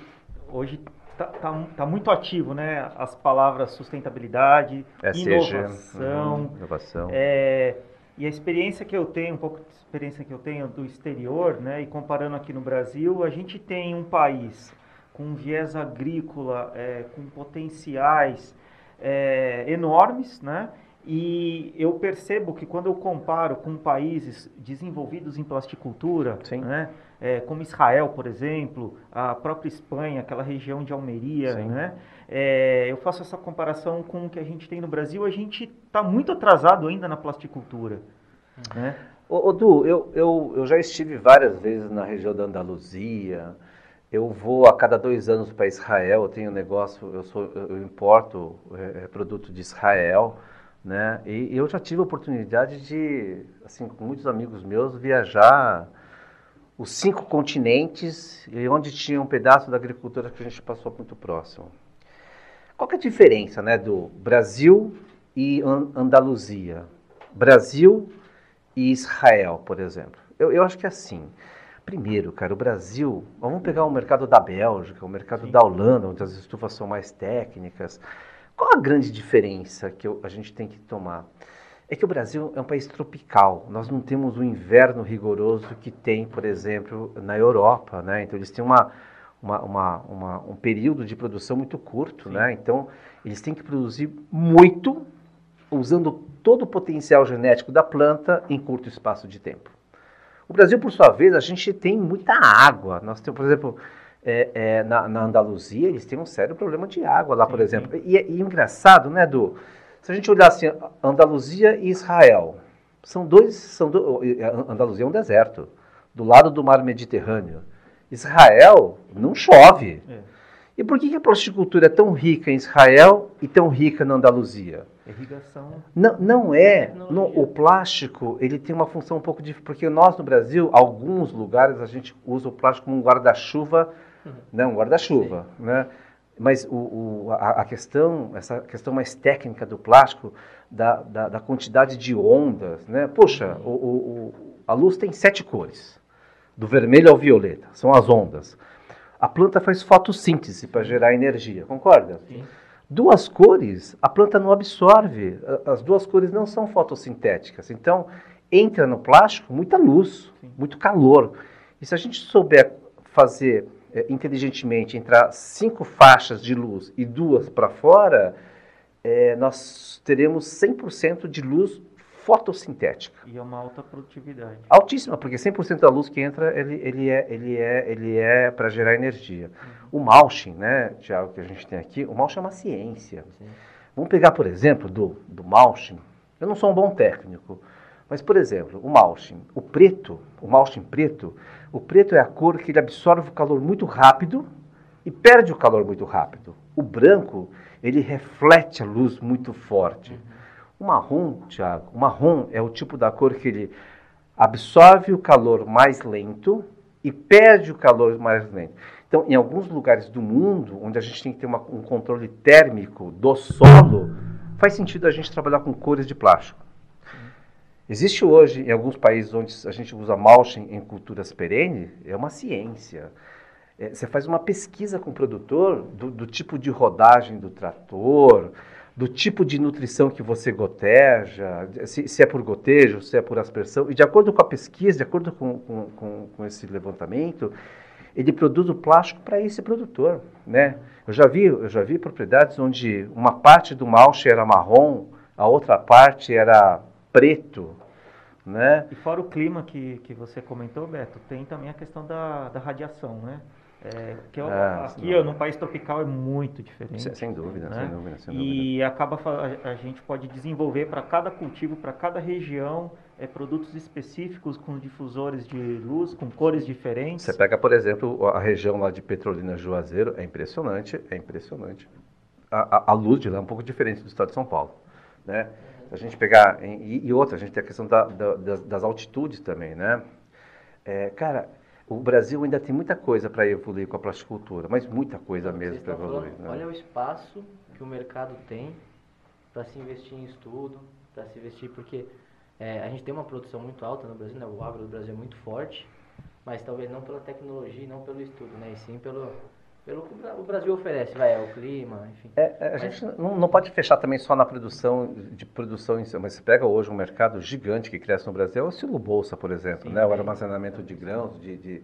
hoje Tá, tá, tá, muito ativo, né? As palavras sustentabilidade, SG, inovação. Uhum, inovação. É, e a experiência que eu tenho, um pouco de experiência que eu tenho do exterior, né, e comparando aqui no Brasil, a gente tem um país com um viés agrícola, é, com potenciais é, enormes, né, E eu percebo que quando eu comparo com países desenvolvidos em plasticultura, né, é, como Israel, por exemplo, a própria Espanha, aquela região de Almeria, né, é, eu faço essa comparação com o que a gente tem no Brasil, a gente está muito atrasado ainda na plasticultura. Né? Ô, ô Du, eu, eu, eu já estive várias vezes na região da Andaluzia, eu vou a cada dois anos para Israel, eu tenho negócio, eu, sou, eu importo é, é, produto de Israel, né? E eu já tive a oportunidade de, assim, com muitos amigos meus, viajar os cinco continentes e onde tinha um pedaço da agricultura que a gente passou muito próximo. Qual é a diferença, né, do Brasil e Andaluzia? Brasil e Israel, por exemplo. Eu, eu acho que é assim. Primeiro, cara, o Brasil, vamos pegar o mercado da Bélgica, o mercado Sim. da Holanda, onde as estufas são mais técnicas. Qual a grande diferença que eu, a gente tem que tomar? É que o Brasil é um país tropical. Nós não temos o inverno rigoroso que tem, por exemplo, na Europa, né? Então eles têm uma, uma, uma, uma um período de produção muito curto, Sim. né? Então eles têm que produzir muito, usando todo o potencial genético da planta em curto espaço de tempo. O Brasil, por sua vez, a gente tem muita água. Nós temos, por exemplo, é, é, na, na, Andaluzia, eles têm um sério problema de água lá, sim, por exemplo. E, e, engraçado, né, Edu? Se a gente olhar assim, Andaluzia e Israel, são dois, são do, Andaluzia é um deserto, do lado do mar Mediterrâneo. Israel não chove. É. E por que, que a plasticultura é tão rica em Israel e tão rica na Andaluzia? Irrigação. Não, não é. O plástico ele tem uma função um pouco diferente, porque nós no Brasil, alguns lugares a gente usa o plástico como um guarda-chuva né, um guarda-chuva, né? Mas o, o, a, a, questão, essa questão mais técnica do plástico, da, da, da quantidade de ondas, né? Poxa, o, o, a luz tem sete cores, do vermelho ao violeta, são as ondas. A planta faz fotossíntese para gerar energia, concorda? Sim. Duas cores, a planta não absorve, as duas cores não são fotossintéticas. Então, entra no plástico muita luz, Sim. muito calor. E se a gente souber fazer é, inteligentemente entrar cinco faixas de luz e duas para fora, é, nós teremos 100% de luz fotossintética. E é uma alta produtividade. Altíssima, porque 100% da luz que entra, ele, ele é, ele é, ele é para gerar energia. Uhum. O mulching, né, Tiago, que a gente tem aqui, o mulching é uma ciência. Sim. Vamos pegar, por exemplo, do, do mulching. Eu não sou um bom técnico, mas, por exemplo, o mulching, o preto, o mulching preto, o preto é a cor que ele absorve o calor muito rápido e perde o calor muito rápido. O branco, ele reflete a luz muito forte. O marrom, Tiago, o marrom é o tipo da cor que ele absorve o calor mais lento e perde o calor mais lento. Então, em alguns lugares do mundo, onde a gente tem que ter uma, um controle térmico do solo, faz sentido a gente trabalhar com cores de plástico. Existe hoje, em alguns países onde a gente usa mulching em culturas perenes, é uma ciência. É, você faz uma pesquisa com o produtor do, do, tipo de rodagem do trator, do tipo de nutrição que você goteja, se, se, é por gotejo, se é por aspersão. E de acordo com a pesquisa, de acordo com, com, com, com esse levantamento, ele produz o plástico para esse produtor. Né? Eu, já vi, eu já vi propriedades onde uma parte do mulch era marrom, a outra parte era preto, né? E fora o clima que, que você comentou, Beto, tem também a questão da, da radiação, né? É, que é, ah, aqui ó, no país tropical é muito diferente. Sem, sem dúvida, né? sem dúvida, sem dúvida. E acaba a, a gente pode desenvolver para cada cultivo, para cada região, é, produtos específicos com difusores de luz, com cores diferentes. Você pega, por exemplo, a região lá de Petrolina Juazeiro, é impressionante, é impressionante. A, a, a luz de lá é um pouco diferente do estado de São Paulo, né? A gente pegar, e, e, outra, a gente tem a questão da, da, das, das, altitudes também, né? É, cara, o Brasil ainda tem muita coisa para evoluir com a plasticultura, mas muita coisa Não, mesmo para evoluir. Falando, né? Olha o espaço que o mercado tem para se investir em estudo, para se investir, porque é, a gente tem uma produção muito alta no Brasil, né? o agro do Brasil é muito forte, mas talvez não pela tecnologia, não pelo estudo, né? e sim pelo, pelo que o Brasil oferece, vai, é o clima, enfim. É, é a gente não, não, pode fechar também só na produção de produção em si, mas você pega hoje um mercado gigante que cresce no Brasil, é o estilo bolsa, por exemplo, Sim, né? o armazenamento de grãos, de, de,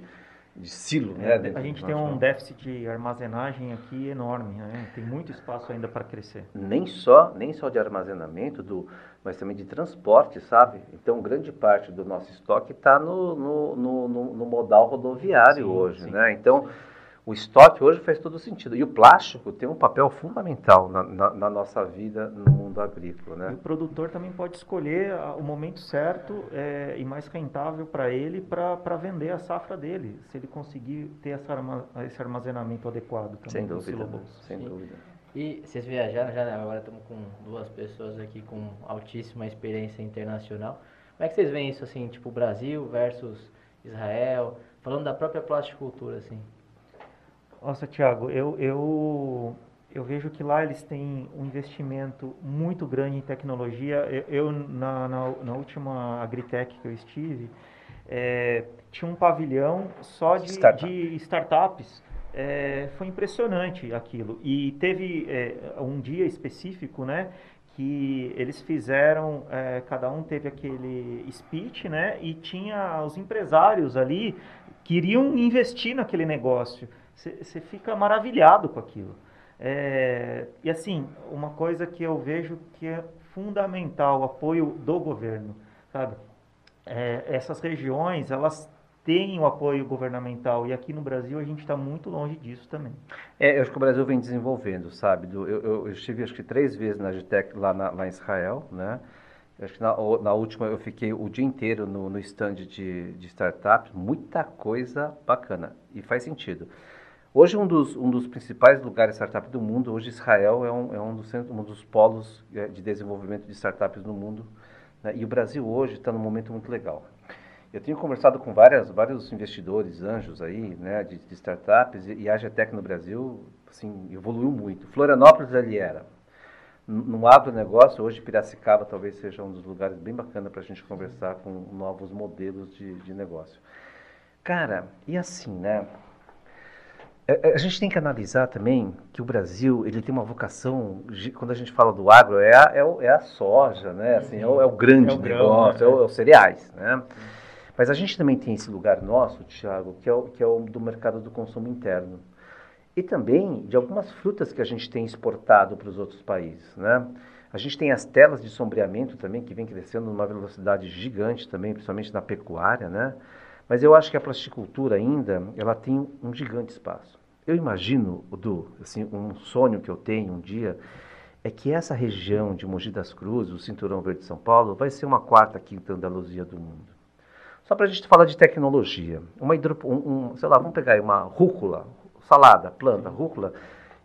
de silo, é, né? A gente tem um déficit de armazenagem aqui enorme, né? Tem muito espaço ainda para crescer. Nem só, nem só de armazenamento, do, mas também de transporte, sabe? Então, grande parte do nosso estoque está no, no, no, no, modal rodoviário sim, hoje, sim, né? Então, sim o estoque hoje faz todo sentido. E o plástico tem um papel fundamental na, na, na nossa vida no mundo agrícola. Né? E o produtor também pode escolher o momento certo é, e mais rentável para ele para vender a safra dele, se ele conseguir ter essa arma, esse armazenamento adequado. Também sem dúvida, sem dúvida. E vocês viajaram, já agora estamos com duas pessoas aqui com altíssima experiência internacional. Como é que vocês veem isso assim, tipo Brasil versus Israel, falando da própria plasticultura assim? Nossa, Tiago, eu, eu, eu vejo que lá eles têm um investimento muito grande em tecnologia. Eu, eu na, na, na, última Agritech que eu estive, é, tinha um pavilhão só de, Startup. de startups. É, foi impressionante aquilo. E teve é, um dia específico, né? que eles fizeram, é, cada um teve aquele speech, né? E tinha os empresários ali que iriam investir naquele negócio. Você fica maravilhado com aquilo. É, e assim, uma coisa que eu vejo que é fundamental, o apoio do governo, sabe? É, essas regiões, elas têm o apoio governamental e aqui no Brasil a gente está muito longe disso também. É, eu acho que o Brasil vem desenvolvendo, sabe? Do, eu, eu, estive acho que três vezes na Agitec lá, na, lá em Israel, né? Acho que na, na, última eu fiquei o dia inteiro no, no stand de, de startups, muita coisa bacana e faz sentido. Hoje, um dos, um dos principais lugares startup do mundo, hoje Israel é um, é um, dos, um dos polos é, de desenvolvimento de startups no mundo. Né? E o Brasil hoje está num momento muito legal. Eu tenho conversado com várias, vários investidores, anjos aí, né, de, de startups, e, e a AGTEC no Brasil, assim, evoluiu muito. Florianópolis ali era. No agronegócio, hoje Piracicaba talvez seja um dos lugares bem bacana para a gente conversar com novos modelos de, de negócio. Cara, e assim, né? É, é, a gente tem que analisar também que o Brasil ele tem uma vocação, quando a gente fala do agro, é a, é, é a soja, né? Assim, é, o, é o grande é o negócio, grão, né? é, o, cereais. Né? Mas a gente também tem esse lugar nosso, Tiago, que, é o, que é o do mercado do consumo interno. E também de algumas frutas que a gente tem exportado para os outros países. Né? A gente tem as telas de sombreamento também, que vem crescendo numa velocidade gigante também, principalmente na pecuária. Né? Mas eu acho que a plasticultura ainda ela tem um gigante espaço. Eu imagino, Du, assim, um sonho que eu tenho um dia é que essa região de Mogi das Cruzes, o Cinturão Verde de São Paulo, vai ser uma quarta, quinta Andaluzia do mundo. Só para a gente falar de tecnologia, uma hidro, um, um, sei lá, vamos pegar aí uma rúcula, salada, planta, rúcula.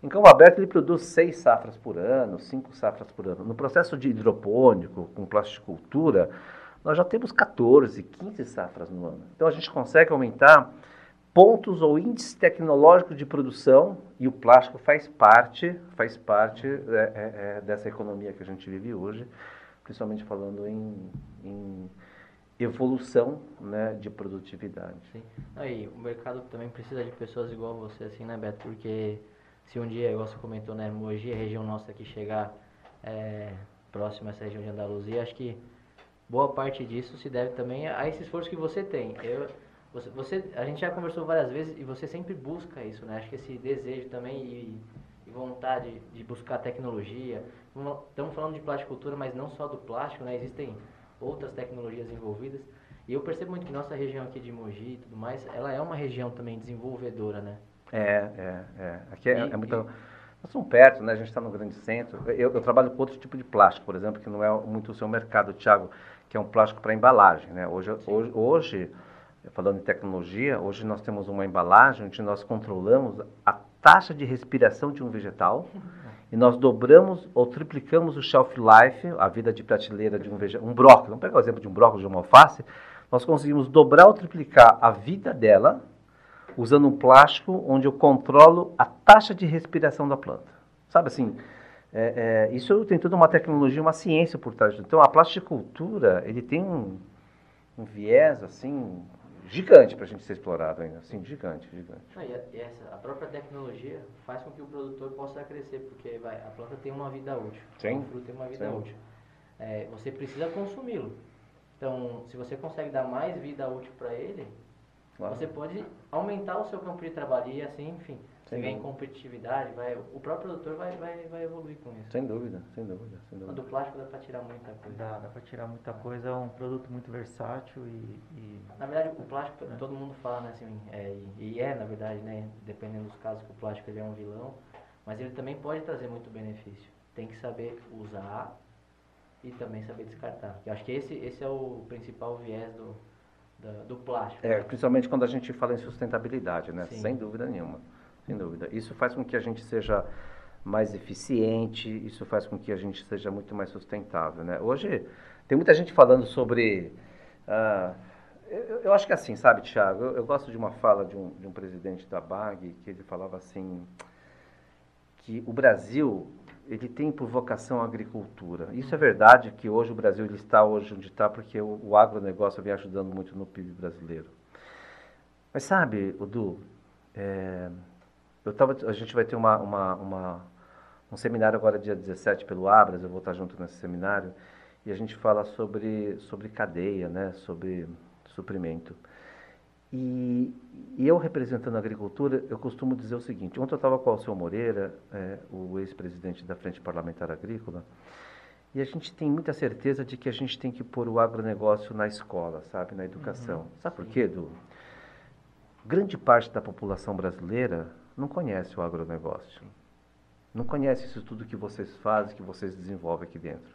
Em campo aberto ele produz seis safras por ano, cinco safras por ano. No processo de hidropônico, com plasticultura, nós já temos 14, 15 safras no ano. Então a gente consegue aumentar pontos ou índices tecnológicos de produção e o plástico faz parte, faz parte é, é, é, dessa economia que a gente vive hoje, principalmente falando em, em evolução né, de produtividade. Sim. Aí, o mercado também precisa de pessoas igual você, assim, né, Beto? Porque se um dia, igual você comentou, né, Mogi, a região nossa aqui chegar é, próximo a essa região de Andaluzia, acho que boa parte disso se deve também a esse esforço que você tem. Eu, você, você, a gente já conversou várias vezes e você sempre busca isso, né? Acho que esse desejo também e, e vontade de buscar tecnologia. Estamos falando de plasticultura, mas não só do plástico, né? Existem outras tecnologias envolvidas. E eu percebo muito que nossa região aqui de Mogi e tudo mais, ela é uma região também desenvolvedora, né? É, é, é. Aqui é, e, é muito... Nós somos perto, né? A gente está no grande centro. Eu, eu, trabalho com outro tipo de plástico, por exemplo, que não é muito o seu mercado, Thiago, que é um plástico para embalagem, né? Hoje, hoje, hoje falando em tecnologia, hoje nós temos uma embalagem onde nós controlamos a taxa de respiração de um vegetal e nós dobramos ou triplicamos o shelf life, a vida de prateleira de um vegetal, um brócolis, vamos pegar o exemplo de um brócolis de uma alface, nós conseguimos dobrar ou triplicar a vida dela usando um plástico onde eu controlo a taxa de respiração da planta. Sabe assim, é, é, isso tem toda uma tecnologia, uma ciência por trás. Então a plasticultura, ele tem um, um viés assim gigante para a gente ser explorado ainda, assim, gigante, gigante. A, e essa, a própria tecnologia faz com que o produtor possa crescer, porque vai, a planta tem uma vida útil, Sim. o fruto tem uma vida Sim. útil. É, você precisa consumi-lo. Então, se você consegue dar mais vida útil para ele, Claro. Você pode aumentar o seu campo de trabalho e assim, enfim, você ganha em competitividade, vai, o próprio produtor vai, vai, vai evoluir com isso. Sem dúvida, sem dúvida, sem dúvida. Do plástico dá para tirar muita coisa. Dá, dá para tirar muita coisa, é um produto muito versátil e... e... Na verdade, o plástico, é. todo mundo fala, né, assim, é, e é, na verdade, né, dependendo dos casos que o plástico ele é um vilão, mas ele também pode trazer muito benefício. Tem que saber usar e também saber descartar. Eu acho que esse, esse é o principal viés do, do, do plástico. É, principalmente quando a gente fala em sustentabilidade, né? Sim. Sem dúvida nenhuma. Sem dúvida. Isso faz com que a gente seja mais eficiente, isso faz com que a gente seja muito mais sustentável, né? Hoje tem muita gente falando sobre... Uh, eu, eu, acho que é assim, sabe, Tiago? Eu, eu, gosto de uma fala de um, de um presidente da BAG, que ele falava assim, que o Brasil ele tem por vocação a agricultura. Isso é verdade que hoje o Brasil ele está hoje onde está porque o, o agronegócio vem ajudando muito no PIB brasileiro. Mas sabe, Udu, é, eu tava, a gente vai ter uma, uma, uma, um seminário agora dia 17 pelo Abras, eu vou estar junto nesse seminário, e a gente fala sobre, sobre cadeia, né, sobre suprimento. E, e, eu representando a agricultura, eu costumo dizer o seguinte: ontem eu estava com o Alceu Moreira, é, o ex-presidente da Frente Parlamentar Agrícola, e a gente tem muita certeza de que a gente tem que pôr o agronegócio na escola, sabe, na educação. Uhum, sabe por quê, Edu? Grande parte da população brasileira não conhece o agronegócio. Não conhece isso tudo que vocês fazem, que vocês desenvolvem aqui dentro.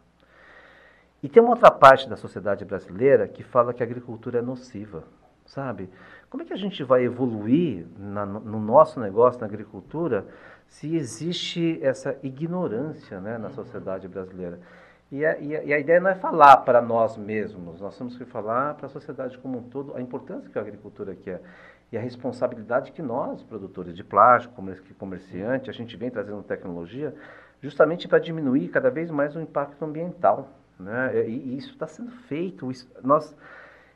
E tem uma outra parte da sociedade brasileira que fala que a agricultura é nociva sabe? Como é que a gente vai evoluir na, no nosso negócio, na agricultura, se existe essa ignorância né, na sociedade brasileira? E a, e a, e a ideia não é falar para nós mesmos, nós temos que falar para a sociedade como um todo a importância que a agricultura quer e a responsabilidade que nós, produtores de plástico, comerciante, a gente vem trazendo tecnologia justamente para diminuir cada vez mais o impacto ambiental. Né? E, e isso está sendo feito. Isso, nós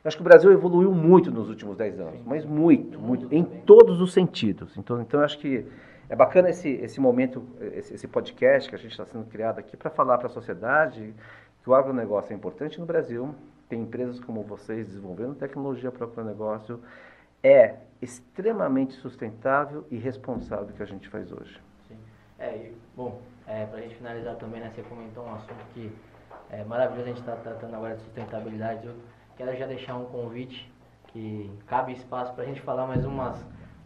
acho que o Brasil evoluiu muito nos últimos 10 anos, mas muito, muito, em todos os sentidos. Então, então acho que é bacana esse, esse momento, esse, esse podcast que a gente está sendo criado aqui para falar para a sociedade que o agronegócio é importante no Brasil, tem empresas como vocês desenvolvendo tecnologia para o agronegócio, é extremamente sustentável e responsável o que a gente faz hoje. Sim. É, e, bom, é, para a gente finalizar também, né, você comentou um assunto que é maravilhoso a gente estar tá tratando agora de sustentabilidade. Eu, Quero já deixar um convite que cabe espaço para a gente falar mais umas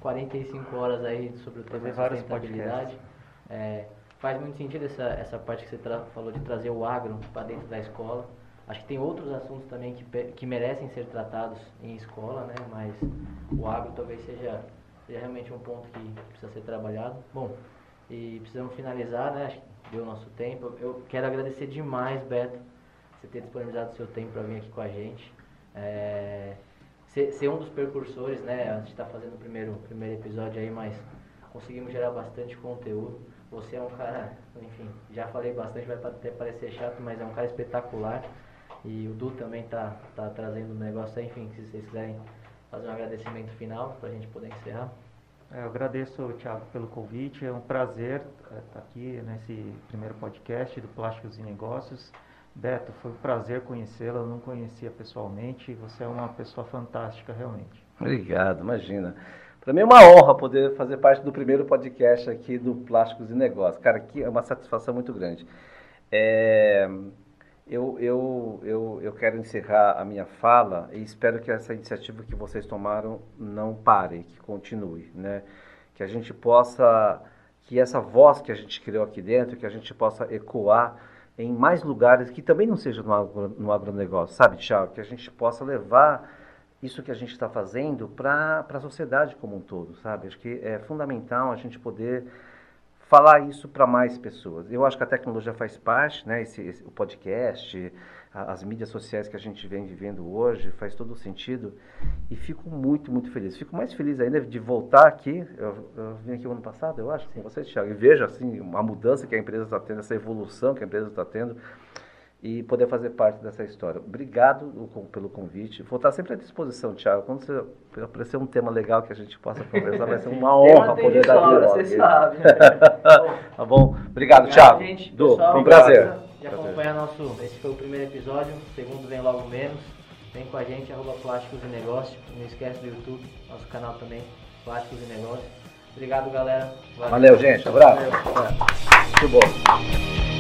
45 horas aí sobre o tema da sustentabilidade. É, faz muito sentido essa, essa parte que você falou de trazer o agro para dentro da escola. Acho que tem outros assuntos também que, que merecem ser tratados em escola, né? Mas o agro talvez seja, seja realmente um ponto que precisa ser trabalhado. Bom, e precisamos finalizar, né? Acho que deu o nosso tempo. Eu quero agradecer demais, Beto, você ter disponibilizado o seu tempo para vir aqui com a gente é, ser, ser, um dos percursores, né? A gente está fazendo o primeiro, primeiro episódio aí, mas conseguimos gerar bastante conteúdo. Você é um cara, enfim, já falei bastante, vai até parecer chato, mas é um cara espetacular. E o Du também tá, tá trazendo um negócio aí, enfim, se vocês quiserem fazer um agradecimento final para a gente poder encerrar. É, eu agradeço, Thiago, pelo convite. É um prazer estar é, tá aqui nesse primeiro podcast do Plásticos e Negócios. Beto, foi um prazer conhecê-la, eu não conhecia pessoalmente, você é uma pessoa fantástica realmente. Obrigado, imagina. Para mim é uma honra poder fazer parte do primeiro podcast aqui do Plásticos e Negócios. Cara, aqui é uma satisfação muito grande. É, eu, eu, eu, eu quero encerrar a minha fala e espero que essa iniciativa que vocês tomaram não pare, que continue, né? Que a gente possa, que essa voz que a gente criou aqui dentro, que a gente possa ecoar em mais lugares que também não seja no, agro, no agronegócio, sabe, Tiago? Que a gente possa levar isso que a gente está fazendo para a sociedade como um todo, sabe? Acho que é fundamental a gente poder falar isso para mais pessoas. Eu acho que a tecnologia faz parte, né? Esse, esse, o podcast, as mídias sociais que a gente vem vivendo hoje, faz todo o sentido. E fico muito, muito feliz. Fico mais feliz ainda de voltar aqui. Eu, eu vim aqui o ano passado, eu acho, com vocês, Thiago, e vejo assim, uma mudança que a empresa está tendo, essa evolução que a empresa está tendo e poder fazer parte dessa história. Obrigado pelo convite. Vou estar sempre à disposição, Thiago. Quando você aparecer um tema legal que a gente possa conversar, vai ser uma honra poder dar vida. Você sabe. tá bom? Obrigado, Thiago. Gente, foi um prazer. E acompanhar nosso. Esse foi o primeiro episódio, o segundo vem logo menos. Vem com a gente, arroba Plásticos e Negócios. Não esquece do YouTube, nosso canal também, Plásticos e Negócios. Obrigado, galera. Valeu, Valeu gente. Abraço. Valeu. É. Muito bom.